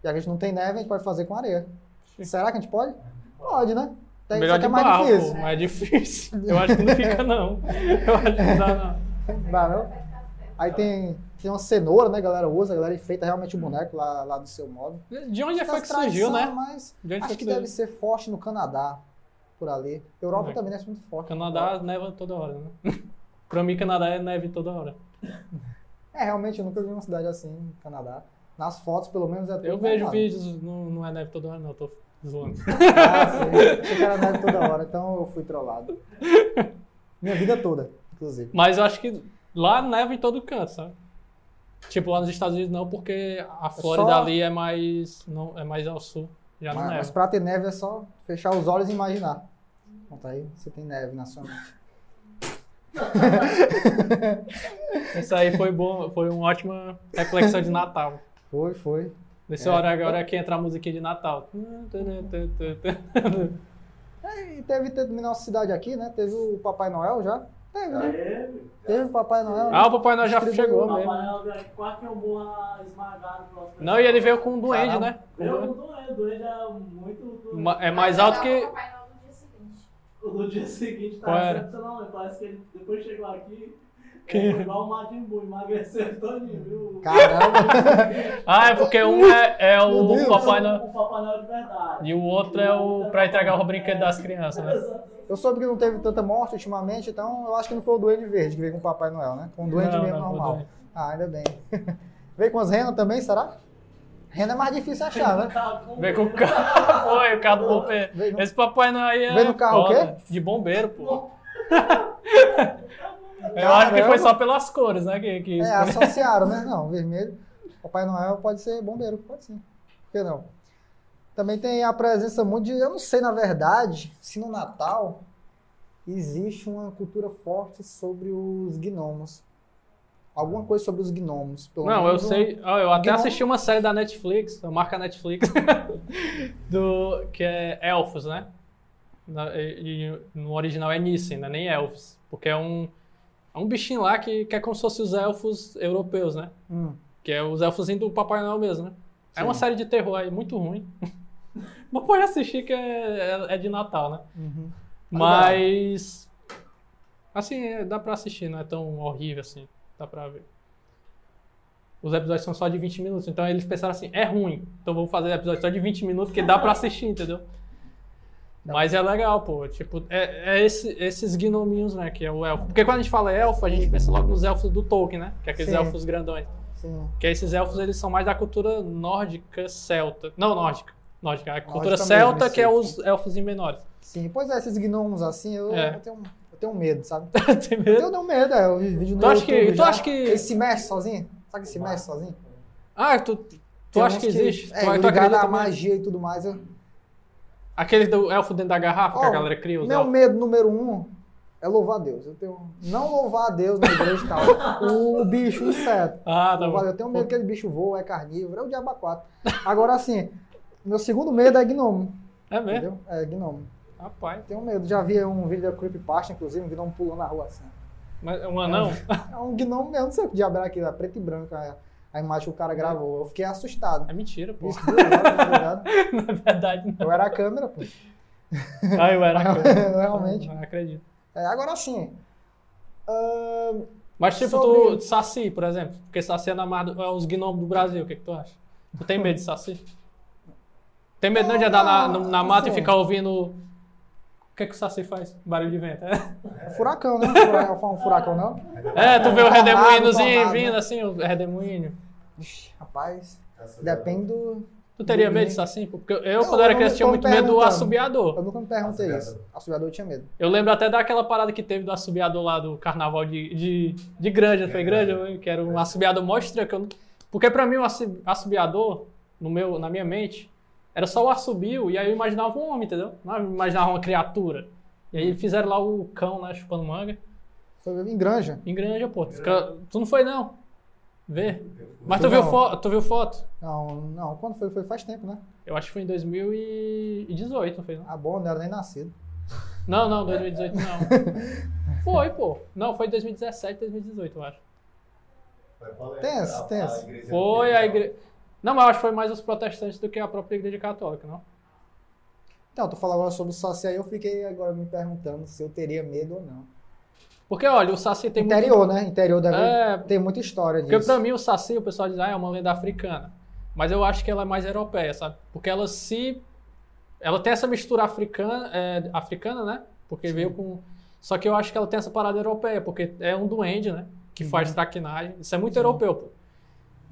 Já que a gente não tem neve, a gente pode fazer com areia. Será que a gente pode? Pode, né? Tem, Melhor que de é mais barro, difícil. pô, mas é difícil. Eu acho que não fica, não. Eu acho que não dá, não. Dá, não? Aí tem, tem uma cenoura, né? A galera usa, a galera enfeita realmente o boneco lá, lá do seu modo. De onde é foi que surgiu, né? Mas De onde acho que que deve ser forte no Canadá, por ali. Europa É. também deve ser muito forte. Canadá neva toda hora, né? Pra mim, Canadá é neve toda hora. É, realmente eu nunca vi uma cidade assim no Canadá. Nas fotos, pelo menos, é tudo Eu vejo vídeos, não, não é neve toda hora, não, tô zoando. Ah, sim. Achei que era neve toda hora, então eu fui trollado. Minha vida toda, inclusive. Mas eu acho que lá neva em todo canto, sabe? Tipo, lá nos Estados Unidos não, porque a Flórida só- ali é mais, não, é mais ao sul. Já não Mas, mas pra ter neve é só fechar os olhos e imaginar. Pronto, aí você tem neve na sua mente. Isso aí foi bom, foi uma ótima reflexão de Natal. Foi, foi. Nesse É. hora agora é que entra a musiquinha de Natal. É, e teve, teve na nossa cidade aqui, né? Teve o Papai Noel já. Teve, né? Aê, Teve o Papai Noel. né? Ah, o Papai Noel já Distribuiu. chegou Papai mesmo. Noel ganha quase que eu morra esmagado. Não, e ele veio com um duende, Caramba. né? Veio com o doente, o doente é muito doente. Ma- É mais alto que. é o Papai Noel do dia seguinte. No dia seguinte tá excepcional, né? Parece que ele depois chegou aqui, Que? É, igual o Majin Buu, emagreceu todinho, viu? Caramba. Ah, é porque um é, é o Deus. Papai Noel. O Papai Noel de verdade. E o outro é o pra entregar o brinquedo das crianças, né? Eu soube que não teve tanta morte ultimamente, então eu acho que não foi o Duende Verde que veio com o Papai Noel, né? Com o Duende Não, mesmo não, normal. Duende. Ah, ainda bem. veio com as renas também, será? Rena é mais difícil achar, né? Tá com- Veio com o carro. Foi, o carro do bombeiro. No- Esse Papai Noel aí é. Veio no carro o quê? foda. De bombeiro, pô. Eu acho que foi só pelas cores, né? Que, que É, associaram, né? Não, vermelho. Papai Noel pode ser bombeiro, pode sim. Por que não? Também tem a presença muito de. Eu não sei, na verdade, se no Natal existe uma cultura forte sobre os gnomos. Alguma coisa sobre os gnomos. pelo Não, eu um- sei. ó, eu até Gnomo. assisti uma série da Netflix, a marca Netflix, do, que é Elfos, né? E, no original é Nissen, não é nem Elfos. Porque é um, é um bichinho lá que, que é como se fosse os elfos europeus, né? Hum, Que é os elfos do Papai Noel mesmo, né? É Sim. uma série de terror aí, muito ruim. Mas pode assistir que é, é, é de Natal, né? uhum. Mas. Assim, é, dá pra assistir, não é tão horrível assim. Dá pra ver. Os episódios são só de 20 minutos, então eles pensaram assim, é ruim. Então vamos fazer episódio só de 20 minutos que dá pra assistir, entendeu? Mas é legal, pô. Tipo, é, é esse- esses gnominhos, né? Que é o elfo. Porque quando a gente fala elfo, a gente pensa logo nos elfos do Tolkien, né? Que é aqueles Sim. elfos grandões. Sim. Que esses elfos, eles são mais da cultura nórdica celta. Não, nórdica. Nórdica. A cultura mesmo, celta, esse. que é os elfos em menores. Sim, pois é, esses gnomos assim, eu, É. eu tenho, eu tenho medo, sabe? Tem medo? Eu tenho medo, é, eu vi vídeo no Tu acha que- YouTube tu já. acha que- Ele se mexe sozinho? Sabe que se mexe sozinho? Ah, tu, tu acha uns que existe? É, tu, tu ligado à mesmo? magia e tudo mais. Eu... Aquele do elfo dentro da garrafa que a galera cria, Meu elfos. medo número um é louvar a Deus. Eu tenho... Não louvar a Deus na igreja e tal. O bicho, o inseto. Ah, tá Louvar- bom. Eu tenho medo que aquele bicho voa, é carnívoro, é o diabo quatro. Agora, assim, meu segundo medo é gnomo. É mesmo? Entendeu? É gnomo. Rapaz. Tenho medo. Já vi um vídeo da Creepypasta, inclusive, um gnomo pulando na rua assim. Mas um anão? É um gnomo mesmo, não sei o que diabo era aquilo, é preto e branco a, a imagem que o cara gravou. Eu fiquei assustado. É mentira, pô. Isso, horas, tá? Não é verdade, não. Eu era a câmera, pô. Ah, eu era. Realmente. Não acredito. É, agora sim. ahn, Mas tipo, Sobre- tu, Saci, por exemplo. Porque Saci é, na mar do- é os gnomos do Brasil. O que, que tu acha? Tu tem medo de Saci? Tem medo não de andar na, no- na mata e Assim. ficar ouvindo... O que, que o Saci faz? Barulho de vento. É, é furacão, né? Fura- Um furacão, não? é tu vê o redemoinhozinho tornado, vindo né? assim, o redemoinho. Ixi, rapaz, depende do. Tu teria Do medo de. Saci? Porque eu, Não, quando era eu criança, não tinha muito medo do assobiador. Eu nunca me perguntei Assobiador. isso. Assobiador eu tinha medo. Eu lembro até daquela parada que teve do assobiador lá do carnaval de, de, de Granja, foi Granja, que era um assobiador mó estranho. que eu Porque pra mim o assi- assobiador, no meu, na minha mente, era só o assobio e aí eu imaginava um homem, entendeu? Não eu imaginava uma criatura. E aí fizeram lá o cão, né, chupando manga. Foi em granja. Em Granja, pô. Tu, fica- tu não foi não? Vê. Mas tu viu, não. fo tu viu foto? Não, não. Quando foi? Foi faz tempo, né? Eu acho que foi em 2018, não foi não? Ah, bom, não era nem nascido. Não, não, 2018 não. Foi, pô. Não, foi 2017, 2018, eu acho. Tenso, tenso. Foi a igreja. Não, mas eu acho que foi mais os protestantes do que a própria igreja católica, não? Então, tu falou agora sobre o Saci aí, eu fiquei agora me perguntando se eu teria medo ou não. Porque, olha, o Saci tem Interior, né? Interior deve É, ter muita história porque disso. pra mim o Saci, o pessoal diz, ah, é uma lenda africana. Mas eu acho que ela é mais europeia, sabe? Porque ela se... Ela tem essa mistura africana, é, africana né? Porque veio com... Só que eu acho que ela tem essa parada europeia, porque é um duende, né? Que faz Uhum. traquinagem. Isso é muito europeu, pô.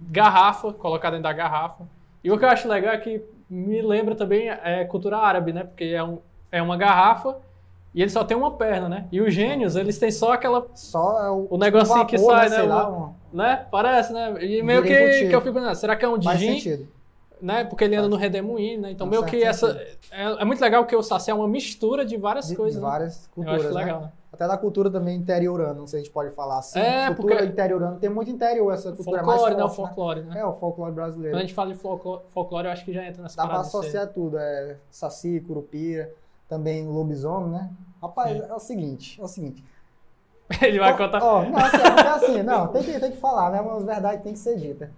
Garrafa, colocada dentro da garrafa. E o que eu acho legal é que me lembra também é cultura árabe, né? Porque é, um, é uma garrafa e ele só tem uma perna, né? E os gênios, eles têm só aquela, Só é o, o negocinho que vapor, sai, né? né? Sei O- lá, um- né? Parece, né? E meio que, que eu fico pensando, será que é um faz Djinn, sentido. né? Porque ele anda no redemoinho, né? Então meio que essa... É, é muito legal que o Saci é uma mistura de várias De, coisas, de né? várias Eu culturas, acho né? legal, né? Até da cultura também interiorana, não sei se a gente pode falar assim. É, cultura porque- interiorana tem muito interior, essa cultura Folclore, é né? O mais forte, folclore, né? né? É, o folclore brasileiro. Quando a gente fala de folclore, eu acho que já entra nessa Dá pra de ser- associar tudo, é saci, curupira, também lobisomem, né? Rapaz, Sim. é o seguinte, é o seguinte. Ele vai Ó, contar. Ó, não, assim, é assim, não, tem que, tem que falar, né? Mas verdade tem que ser dita.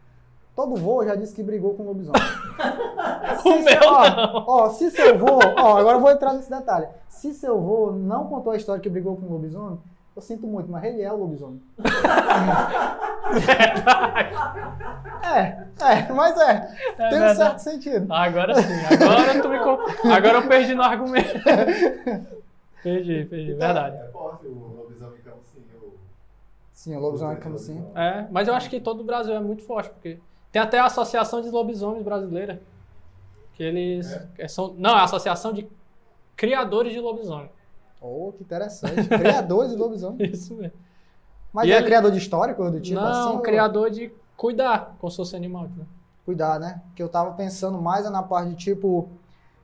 Todo vô já disse que brigou com lobisomem. O meu ó, ó, se seu vô, ó, agora eu vou entrar nesse detalhe. Se seu vô não contou a história que brigou com o lobisomem, eu sinto muito, mas ele é o lobisomem. É, é, mas é. É tem um certo sentido. Agora sim, agora tu me com- Agora eu perdi no argumento. perdi, perdi, verdade. É forte o lobisomem camusim. O... Sim, o lobisomem como assim. É, mas eu acho que todo o Brasil é muito forte, porque tem até a Associação de Lobisomens Brasileira. Que eles. é, são, não, é a Associação de Criadores de Lobisomem. Oh, que interessante. Criador de lobisomem. Isso mesmo. Mas E é ele- criador de história, coisa do tipo não, assim? ou- criador de cuidar com o seu animal. né? Cuidar, né? Que eu tava pensando mais é na parte de, tipo,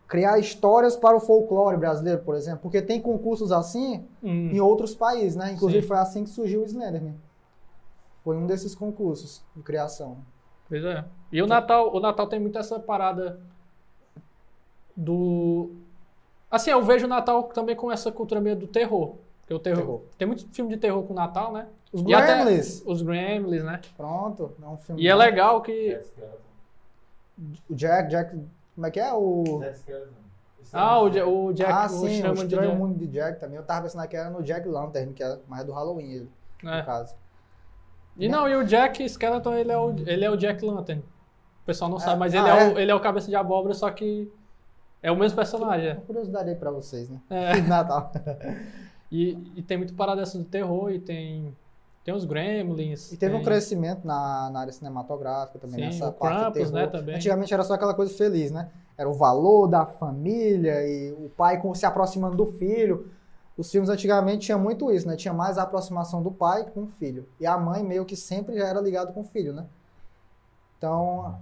criar histórias para o folclore brasileiro, por exemplo. Porque tem concursos assim Hum, em outros países, né? Inclusive Sim. foi assim que surgiu o Slenderman. Foi um desses concursos de criação. Pois é. E o Natal, o Natal tem muito essa parada do. Assim, eu vejo o Natal também com essa cultura meio do terror. Porque o terror. Terror. Tem muito filme de terror com o Natal, né? Os Gremlins. Os Gremlins, né? Pronto, é um filme. E é legal que. O Jack, Jack, como é que é? O... Ah, o, Ja- o Jack, ah, o sim, o chama de Estranho Jack. Mundo de Jack também. Eu tava pensando que era no Jack Lantern, que é mais do Halloween, ele, É. no caso. E não, e o Jack Skeleton, ele é o, ele é o Jack Lantern. O pessoal não É. sabe, mas Ah, ele, é, o, é? ele é o cabeça de abóbora, só que é o mesmo personagem. Uma curiosidade aí pra vocês, né? É. Natal. E, e tem muito parada dessa do terror, e tem, tem os Gremlins. E teve um tem- crescimento na, na área cinematográfica também, Sim, nessa parte Krampus, né, também. Antigamente era só aquela coisa feliz, né? Era o valor da família e o pai se aproximando do filho. Os filmes antigamente tinha muito isso, né? Tinha mais a aproximação do pai com o filho. E a mãe meio que sempre já era ligado com o filho, né? Então,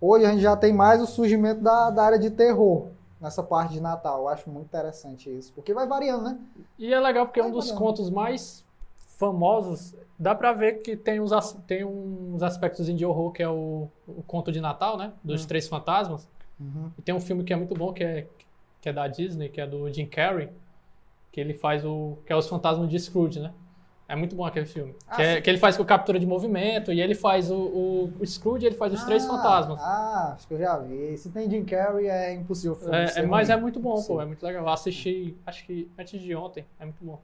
hoje a gente já tem mais o surgimento da, da área de terror nessa parte de Natal. Eu acho muito interessante isso, porque vai variando, né? E é legal porque é um dos contos mais famosos. Dá pra ver que tem uns, tem uns aspectos de horror, que é o, o conto de Natal, né? Dos Hum. Três Fantasmas. Uhum. E tem um filme que é muito bom, que é, que é da Disney, que é do Jim Carrey, que ele faz o. que é os fantasmas de Scrooge, né? É muito bom aquele filme. Ah, que, é- que ele faz com captura de movimento, e ele faz o, o, o Scrooge, ele faz os três Ah, fantasmas. Ah, acho que eu já vi. Se tem Jim Carrey, é impossível filme É, é, mas é muito bom, pô, é muito legal. Eu assisti, acho que antes de ontem, é muito bom.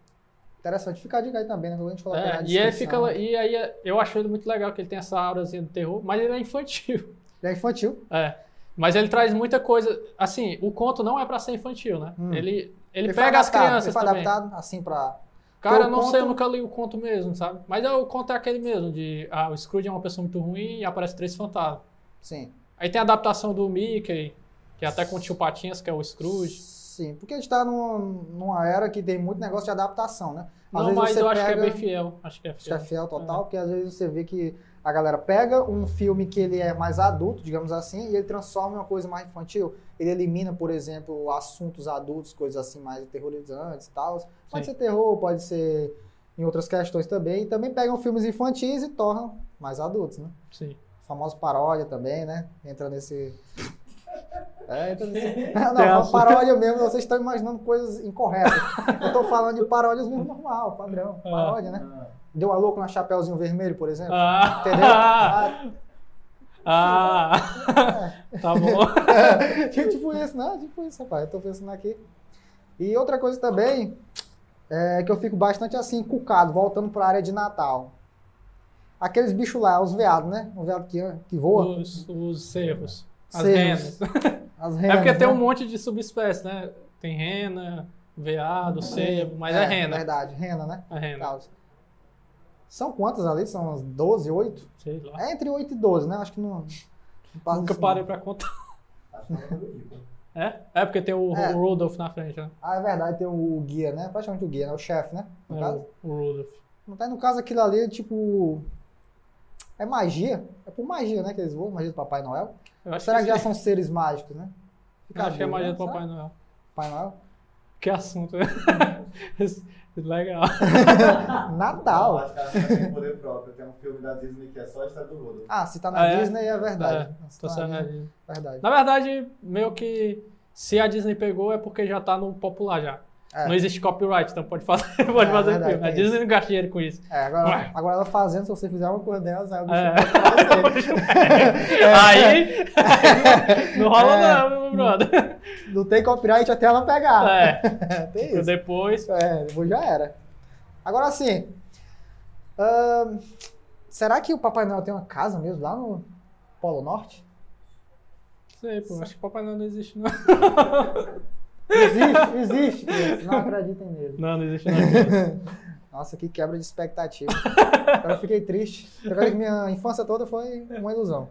Interessante. Fica a dica aí também, né? Quando a gente colocar É, na e aí fica e aí é- eu acho ele muito legal que ele tem essa aurazinha do terror, mas ele é infantil. Ele é infantil. É. Mas ele traz muita coisa, assim, o conto não é pra ser infantil, né? Hum. Ele ele, foi pega as adaptado, crianças Ele também. adaptado assim. Cara, eu não sei, eu conto- nunca li o conto mesmo, sabe? Mas é, o conto é aquele mesmo, de ah, o Scrooge é uma pessoa muito ruim e aparece três fantasmas. Sim. Aí tem a adaptação do Mickey, que é até com o tio Patinhas, que é o Scrooge. Sim, porque a gente tá num- numa era que tem muito negócio de adaptação, né? Às não, vezes mas você eu acho que é pega- bem fiel. Acho que é Acho que é fiel. fiel total, porque às vezes você vê que a galera pega um filme que ele é mais adulto, digamos assim, e ele transforma em uma coisa mais infantil. Ele elimina, por exemplo, assuntos adultos, coisas assim mais terrorizantes e tal. Pode Sim. ser terror, pode ser em outras questões também. E também pegam filmes infantis e tornam mais adultos, né? Sim. A famosa paródia também, né? Entra nesse. É, entra nesse. Não, não, a- paródia mesmo, vocês estão imaginando coisas incorretas. Eu tô falando de paródias mesmo normal, padrão. Ah. Paródia, né? Deu a louco na Chapeuzinho Vermelho, por exemplo. Ah, Entendeu? Ah, ah, tá bom. é, tipo isso, né? Tipo isso, rapaz. Eu tô pensando aqui. E outra coisa também é que eu fico bastante assim, encucado, voltando pra área de Natal. Aqueles bichos lá, os veados, né? O veado que, que voa. Os, os cervos. As renas. As É renas, porque tem né? um monte de subespécies, né? Tem rena, veado, cervo, mas é, rena. Verdade, rena, né? É rena. Tal. São quantas ali? São umas 12, 8? Sei lá. É entre 8 e 12, né? Acho que não, não Nunca disso, parei não. pra contar. Acho que é. É? É porque tem o, É. o Rudolph na frente, né? Ah, é verdade, tem o guia, né? Praticamente o guia, né? O chefe, né? No É, caso. o, o Rudolph. Não tá no caso aquilo ali, é tipo. É magia. É por magia, né? Que eles voam, magia do Papai Noel. Eu acho Será que já sim. são seres mágicos, né? Eu acho que é magia né? do Papai Será? Noel. Papai Noel? Que assunto. Legal. Natal. Acho que ela tem poder próprio. Tem um filme da Disney que é só a história do Rudolph. Ah, se tá na Ah, é? Disney é verdade. É, Se tô tá na Disney, verdade. Na verdade, meio que se a Disney pegou é porque já tá no popular já. É. Não existe copyright, então pode fazer, pode É, fazer verdade, filme. A Disney não gasta dinheiro com isso. É, agora, agora ela fazendo, se você fizer uma coisa dela, sai o bicho É. você. Aí não rola É. não, meu brother. Não tem copyright até ela pegar. É, tem isso. depois. É, depois já era. Agora sim. ahn, será que o Papai Noel tem uma casa mesmo lá no Polo Norte? Sei, pô, acho que Papai Noel não existe não. Existe, existe. crianças, Não acreditem nele. Não, não existe não. Nossa, que quebra de expectativa. Agora eu fiquei triste. Agora que minha infância toda foi uma ilusão.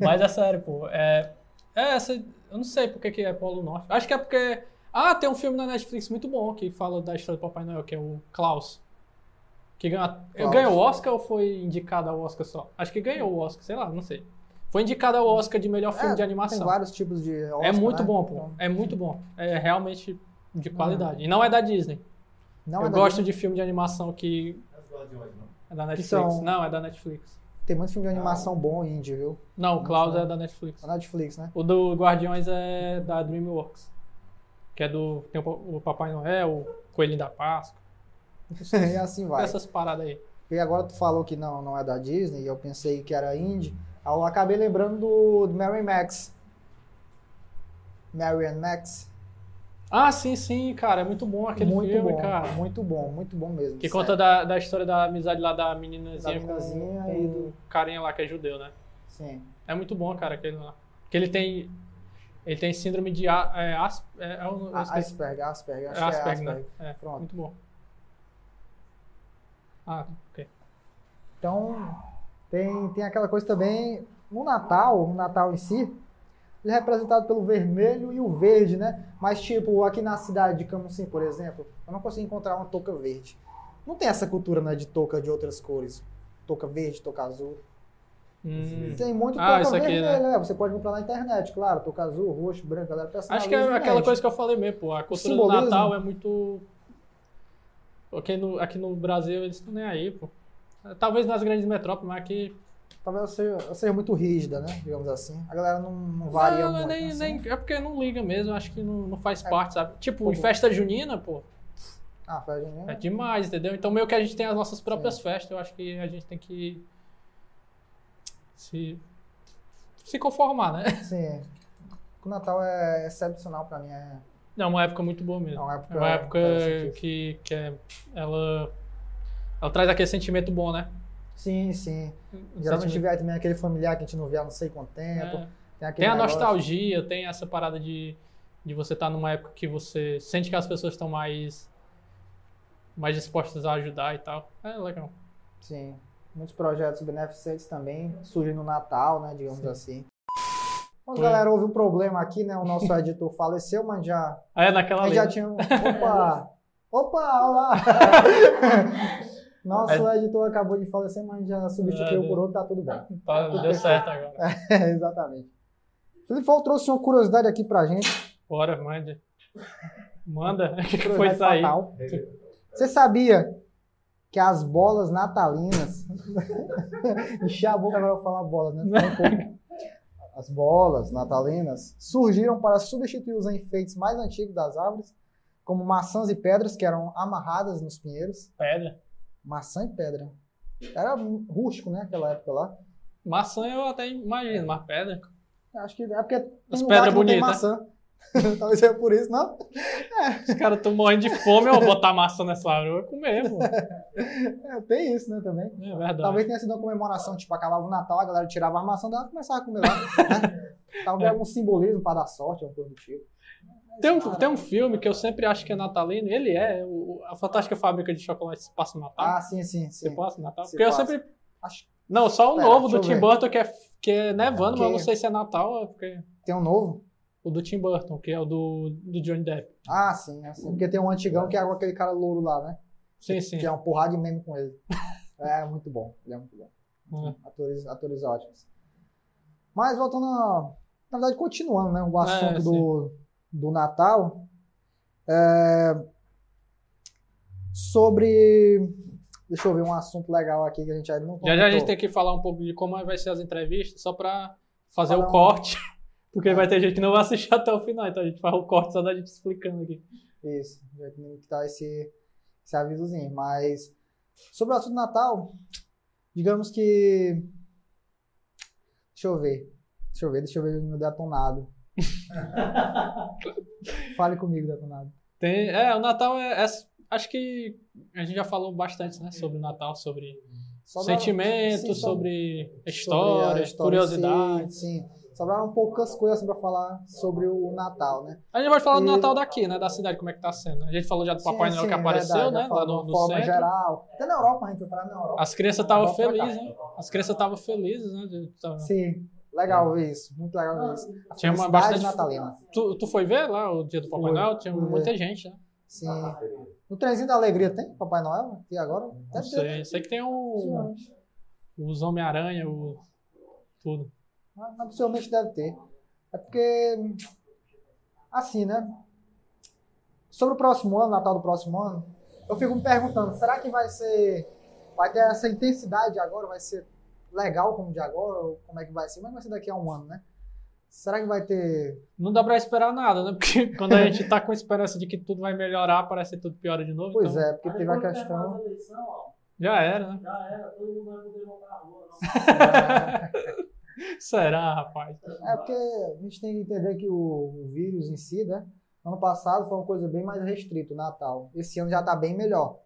Mas é sério, pô. É, é essa, eu não sei por que que é Polo Norte. Acho que é porque... Ah, tem um filme na Netflix muito bom que fala da história do Papai Noel, que é o Klaus. Que ganhou, Klaus. ganhou o Oscar ou foi indicado ao Oscar só? Acho que ganhou o Oscar, sei lá, não sei. Foi indicado ao Oscar de melhor filme É, de animação. Tem vários tipos de É Oscar, muito né? bom, pô. Então, É muito bom. É realmente de qualidade. E não é da Disney. Não eu é da gosto Disney. de filme de animação que As Guardiões, não. é da Netflix. são- Não, é da Netflix. Tem muito filme de animação bom indie, viu? Não, o Klaus é da Netflix. Na Netflix, né? O do Guardiões é da DreamWorks. Que é do. Tem o Papai Noel, o Coelhinho da Páscoa. e assim vai. Essas paradas aí. E agora tu falou que não, não é da Disney, e eu pensei que era indie. Eu acabei lembrando do, do Mary Max. Mary and Max. Ah, sim, sim, cara. É muito bom aquele muito filme, bom, cara. muito bom, muito bom mesmo. Que sério. conta da, da história da amizade lá da meninazinha, Da meninazinha com, e do- o carinha lá que é judeu, né? Sim. É muito bom, cara, aquele lá. Que ele tem. Ele tem síndrome de. É, as, é, é, esqueci. Asperger, Asperger, acho É que é Asperger, né? Asperger. É, Pronto. muito bom. Ah, ok. Então, tem, tem aquela coisa também, no Natal, o Natal em si, ele é representado pelo vermelho e o verde, né? Mas, tipo, aqui na cidade de Camusim, por exemplo, eu não consigo encontrar uma touca verde. Não tem essa cultura, né, de touca de outras cores. Touca verde, touca azul. Hum. Tem muito Ah, touca aqui, né? né? Você pode comprar na internet, claro. Touca azul, roxo, branco, galera Acho que é aquela coisa que eu falei mesmo, pô. A cultura do Simbolismo. Natal é muito. Aqui no, aqui no Brasil eles estão nem aí, pô. Talvez nas grandes metrópoles, mas aqui. Talvez seja, seja muito rígida, né? Digamos assim. A galera não, não varia não, muito. nem, assim. nem- é porque não liga mesmo, acho que não, não faz É. parte, sabe? Tipo, Pô, em festa junina, pô, Ah, foi a gente, é demais, entendeu? Então meio que a gente tem as nossas próprias festas, eu acho que a gente tem que se, se conformar, né? Sim. O Natal é excepcional pra mim. É É uma época muito boa é mesmo. uma É época, uma época que, que é, ela, ela traz aquele sentimento bom, né? Sim, sim. Um Geralmente sentimento- vê também aquele familiar que a gente não vê há não sei quanto tempo. é. Tem, Tem a negócio. nostalgia, tem essa parada de, de você estar numa época que você sente que as pessoas estão mais, mais dispostas a ajudar e tal. É legal. Sim. Muitos projetos beneficentes também surgem no Natal, né? Digamos Sim. assim. Mas, galera, houve um problema aqui, né? O nosso editor faleceu, mas já, É, naquela já tinha. Opa! Opa, olá! Nosso editor acabou de falecer, mas já substituiu É, por outro, tá tudo bem. Tá, deu certo agora. É, exatamente. Filipão trouxe uma curiosidade aqui pra gente. Bora, mande. Manda. O que, foi sair? fatal. Você sabia que as bolas natalinas. Encher a boca agora eu vou falar bolas, né? As bolas natalinas surgiram para substituir os enfeites mais antigos das árvores, como maçãs e pedras que eram amarradas nos pinheiros. Pedra. Maçã e pedra. Era rústico, né? Aquela época lá. Maçã eu até imagino, mas pedra. Acho que é porque tem As pedras bonitas. maçã. Talvez seja por isso, não? Os caras estão morrendo de fome, eu vou botar maçã nessa árvore, eu vou comer, pô. É, tem isso, né, também. É verdade. Talvez tenha sido uma comemoração, tipo, acabava o Natal, a galera tirava a maçã dela e começava a comer lá. Né? Talvez É. algum simbolismo para dar sorte, alguma coisa do tipo. Tem um, tem um filme que eu sempre acho que é natalino, ele é, o- a Fantástica Fábrica de Chocolate se passa no Natal. Ah, sim, sim, sim. passa no Natal? Se Porque eu passa. sempre. Acho Não, só o Pera, novo do Tim eu ver. Burton, que é, que é nevando, mas eu não sei se é Natal, é porque. que tem um novo. O do Tim Burton, que é o do, do Johnny Depp. Ah, sim, assim. Porque tem um antigão que é aquele cara louro lá, né? Sim, sim. Que é uma porrada de meme com ele. É muito bom. Ele é muito bom. Hum. Atores, atores ótimos. Mas voltando a. Na verdade, continuando, né? O assunto É, do, do Natal. É, Sobre. Deixa eu ver um assunto legal aqui que a gente ainda não Já já a gente tem que falar um pouco de como vai ser as entrevistas, só pra fazer Falar o um- corte. Porque vai ter gente que não vai assistir até o final, então a gente faz o corte só da gente explicando aqui. Isso, já tem que dar esse, esse avisozinho. Mas sobre o assunto do Natal, digamos que. Deixa eu ver. Deixa eu ver, deixa eu ver o meu detonado. Fale comigo, detonado. Tem, é, o Natal é, é- Acho que a gente já falou bastante, né? Sobre o Natal, sobre sentimentos, sim, so- sobre sobre histórias, história curiosidades. Sim, Sobraram poucas coisas assim, pra falar sobre o Natal, né? A gente vai falar do E- Natal daqui, né? Da cidade, como é que tá sendo. A gente falou já do Papai Sim, Noel sim, que apareceu, verdade, né? Lá no, no forma centro. geral. Até na Europa, a gente parar na Europa. As crianças estavam felizes, né? As crianças estavam felizes, né? de- tava- Sim, legal ver isso. Muito legal ver isso. A Tinha uma bastante- natalina. Tu, tu foi ver lá o dia do Papai Noel? Tinha ver. muita gente, né? Sim. No trenzinho da alegria tem Papai Noel? E agora? Não Deve ter. sei. Sei que tem o, os Homem-Aranha, o. Tudo. Mas, mas possivelmente deve ter. É porque, assim, né? Sobre o próximo ano, Natal do próximo ano, eu fico me perguntando, será que vai ser. Vai ter essa intensidade agora? Vai ser legal como de agora? Ou como é que vai ser? Mas vai ser daqui a um ano, né? Será que vai ter. Não dá pra esperar nada, né? Porque quando a gente tá com esperança de que tudo vai melhorar, parece que tudo piora de novo. Pois então é, porque teve a questão. ó, Já era, né? Já era, todo mundo vai poder voltar à rua. Será, rapaz? É porque a gente tem que entender que o, o vírus em si, né? Ano passado foi uma coisa bem mais restrita, o Natal. Esse ano já tá bem melhor.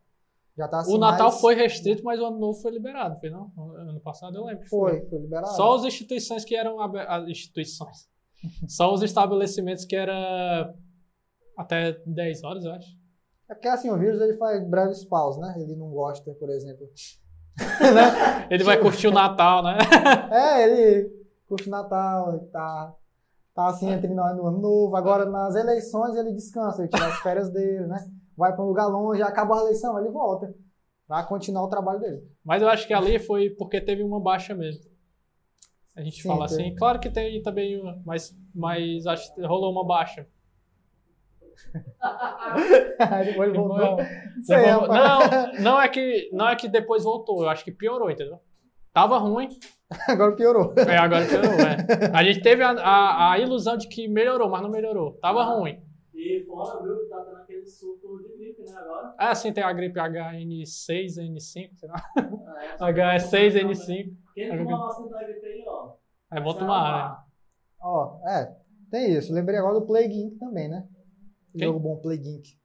Já tá assim, o Natal mais- foi restrito, mas o Ano Novo foi liberado, foi não? Ano passado eu lembro. que Foi, foi liberado. Só as instituições que eram abe- as instituições. Só os estabelecimentos que era até 10 horas, eu acho. É porque assim, o vírus ele faz breves pausas, né? Ele não gosta, por exemplo. Ele vai curtir o Natal, né? É, ele curte o Natal, ele tá, tá assim entre nós no ano novo. Agora nas eleições ele descansa, ele tira as férias dele, né? Vai para um lugar longe, acabou a eleição, ele volta. Pra continuar o trabalho dele. Mas eu acho que ali foi porque teve uma baixa mesmo. A gente Sim, fala teve. assim, claro que tem também uma, mas, mas acho que rolou uma baixa. Depois voltou. Rapaz. não, não é que não é que depois voltou, eu acho que piorou, entendeu? Tava ruim, Agora piorou. é, agora piorou, é. A gente teve a, a, a ilusão de que melhorou, mas não melhorou. Tava ruim. E fora, viu, que tá tendo aquele surto de gripe, né, agora. Ah, sim, tem a gripe HN6, N5, sei lá. É, HS6, N5. Quem tomou a vacina da gripe aí, ó. É bom tomar, né? Ó, é, tem isso. Lembrei agora do Plague Inc. também, né? Quem? Jogo bom, Plague Inc.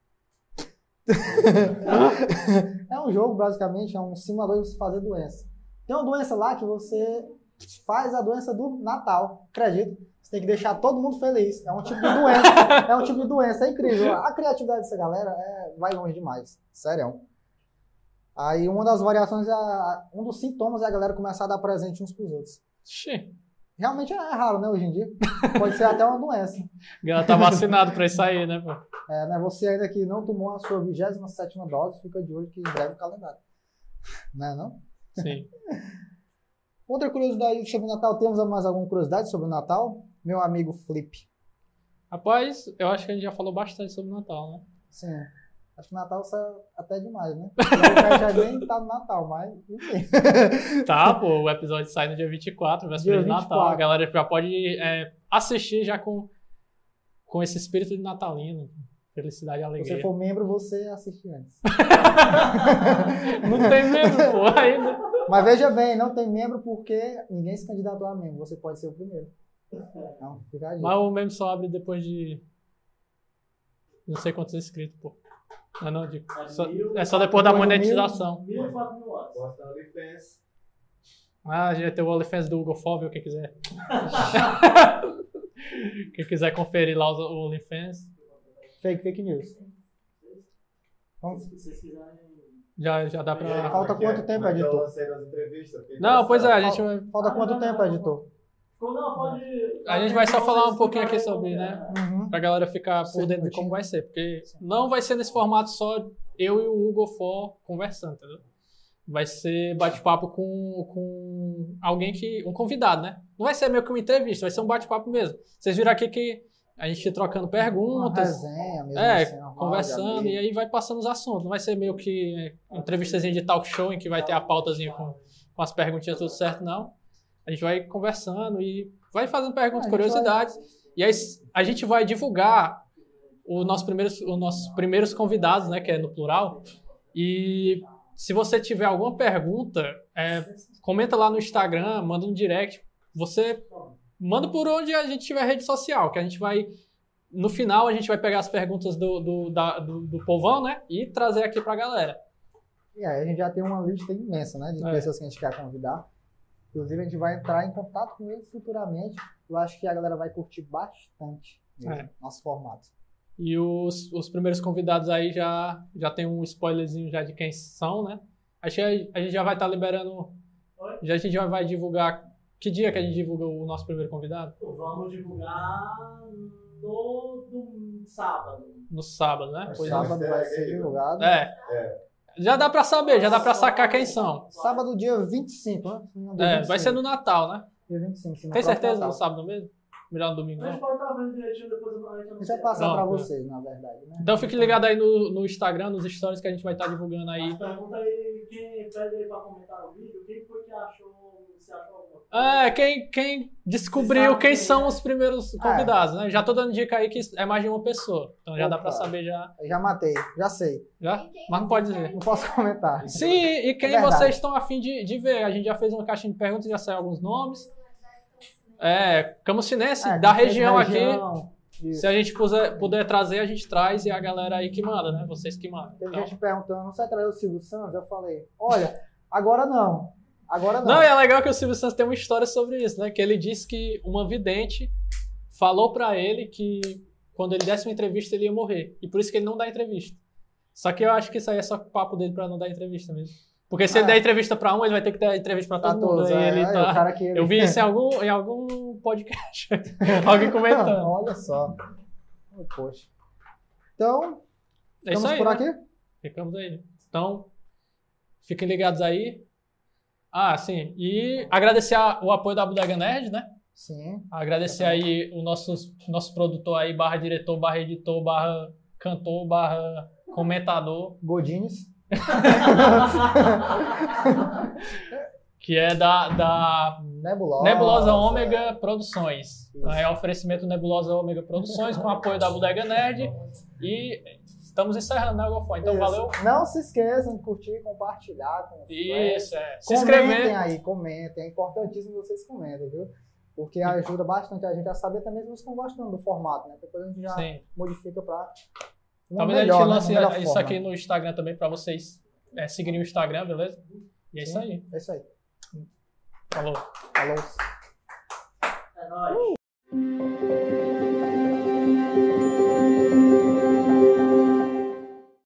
é um jogo, basicamente, é um simulador de você fazer doença. Tem uma doença lá que você faz a doença do Natal, acredito. Você tem que deixar todo mundo feliz. É um tipo de doença. é um tipo de doença, é incrível. A criatividade dessa galera é- vai longe demais. Sério. Aí uma das variações, é a- um dos sintomas é a galera começar a dar presente uns pros outros. Xi, Realmente é raro, né, hoje em dia. Pode ser até uma doença. ela tá vacinado pra isso aí, né, pô? É, né, você ainda que não tomou a sua 27 dose, fica de olho que em breve o calendário. Não é não? Sim. Outra curiosidade sobre o Natal, temos mais alguma curiosidade sobre o Natal? Meu amigo Flip. Rapaz, eu acho que a gente já falou bastante sobre o Natal, né? Sim. Acho que o Natal saiu até demais, né? Já, já nem tá no Natal, mas enfim. Tá, pô, o episódio sai no dia 24, véspera de Natal. 24. A galera já pode é, assistir já com, com esse espírito de natalino. Felicidade e Se alegria. você for membro, você assiste antes. Não tem mesmo, pô, ainda. Mas veja bem, não tem membro porque ninguém se candidatou a membro. Você pode ser o primeiro. Então, fica a dica. Mas o meme só abre depois de. Não sei quantos inscritos, pô. Não, não, digo. Só- é só depois da monetização. Mil e. Ah, já tem o OnlyFans do Hugo Fóvil, quem quiser. quem quiser conferir lá o OnlyFans, Fake, fake news. Vamos- Se vocês quiserem. já, já dá pra. Falta quanto tempo, é que eu editor? Não, pois é, a gente vai. Falta Ah, quanto não, tempo, editor? Ficou, não, pode. A gente vai só falar um pouquinho aqui explicarem sobre, né? é. Uhum. Pra galera ficar por Cinco dentro de como vai ser. Porque não vai ser nesse formato só eu e o Hugo For conversando, entendeu? Vai ser bate-papo com, com alguém que. um convidado, né? Não vai ser meio que uma entrevista, vai ser um bate-papo mesmo. Vocês viram aqui que A gente trocando Uma perguntas. resenha mesmo É, assim, normal, conversando, e aí vai passando os assuntos. Não vai ser meio que é, entrevistazinha de talk show em que vai ter a pautazinha com, com as perguntinhas tudo certo, não. A gente vai conversando e vai fazendo perguntas, a curiosidades. E aí a gente vai divulgar os nossos primeiros, os nossos primeiros convidados, né, que é no plural. E se você tiver alguma pergunta, é, comenta lá no Instagram, manda um direct. Você manda por onde a gente tiver rede social, que a gente vai no final a gente vai pegar as perguntas do, do, da- do, do povão, né? E trazer aqui pra galera. E aí a gente já tem uma lista imensa, né? De É. pessoas que a gente quer convidar. Inclusive, a gente vai entrar em contato com eles futuramente. Eu acho que a galera vai curtir bastante mesmo, É. nosso formato. E os, os primeiros convidados aí já, já tem um spoilerzinho já de quem são, né? Acho que a, a gente já vai estar liberando. Oi? Já a gente já vai divulgar. Que dia que a gente divulga o nosso primeiro convidado? Vamos divulgar no, no sábado. No sábado, né? No Pois é. sábado vai É, ser é, divulgado. É. Já dá pra saber, já dá pra sacar quem são. Sábado, dia 25, né? Dia É, 25. vai ser no Natal, né? Dia 25, sim, Tem certeza Natal. no sábado mesmo? Melhor no domingo, A gente não? pode estar vendo direitinho depois a gente gente vai passar é. vocês, na verdade, né? Então fique ligado aí no, no Instagram, nos stories que a gente vai estar divulgando aí. Mas pergunta aí, quem pede aí pra comentar no vídeo, quem foi que achou, se achou alguma coisa? É, quem, quem descobriu quem quem são é. os primeiros convidados, né? Já tô dando dica aí que é mais de uma pessoa. Então já dá pra Opa. saber já. Eu já matei, já sei. já? Mas não pode dizer. Não posso comentar. Sim, e quem É vocês estão afim de, de ver? A gente já fez uma caixinha de perguntas, já saiu alguns nomes. É, Camucinense, É, da região aqui. isso. Se a gente puder, puder trazer, a gente traz e a galera aí que manda, né? Vocês que mandam. Teve Então- gente perguntando, você vai trazer o Silvio Santos? Eu falei, olha, agora não. Agora não. Não, e é legal que o Silvio Santos tem uma história sobre isso, né? Que ele disse que uma vidente falou pra ele que quando ele desse uma entrevista ele ia morrer. E por isso que ele não dá entrevista. Só que eu acho que isso aí é só papo dele pra não dar entrevista mesmo. Porque se ele Ah. der entrevista pra um, ele vai ter que dar entrevista Pra todo mundo. todos, é, ele é, tá- que ele- Eu vi isso em algum, em algum podcast. Alguém comentando. Olha só. Oh, poxa. Então, É estamos aí. por né? aqui? Ficamos aí. Então, fiquem ligados aí. Ah, sim. E agradecer o apoio da Bodega Nerd, né? Sim. Agradecer aí o nosso, nosso produtor aí, barra diretor, barra editor, barra cantor, barra comentador, Godines. que é da, da Nebulosa. Nebulosa Ômega Produções. Isso. É oferecimento Nebulosa Ômega Produções com apoio da Bodega Nerd. E estamos encerrando, né, Gofó? Então, Isso. valeu. Não se esqueçam de curtir, compartilhar com. Isso, é. Se Comentem inscrever. aí, comentem. É importantíssimo que vocês comentem, viu? Porque ajuda bastante a gente a saber também se vocês estão gostando do formato, né? Depois a gente já Sim. modifica pra uma Talvez melhor, a gente né? lance melhor isso forma. aqui no Instagram também pra vocês é, seguirem o Instagram, beleza? E é isso Sim, aí. É isso aí. Falou. Falou. É nóis.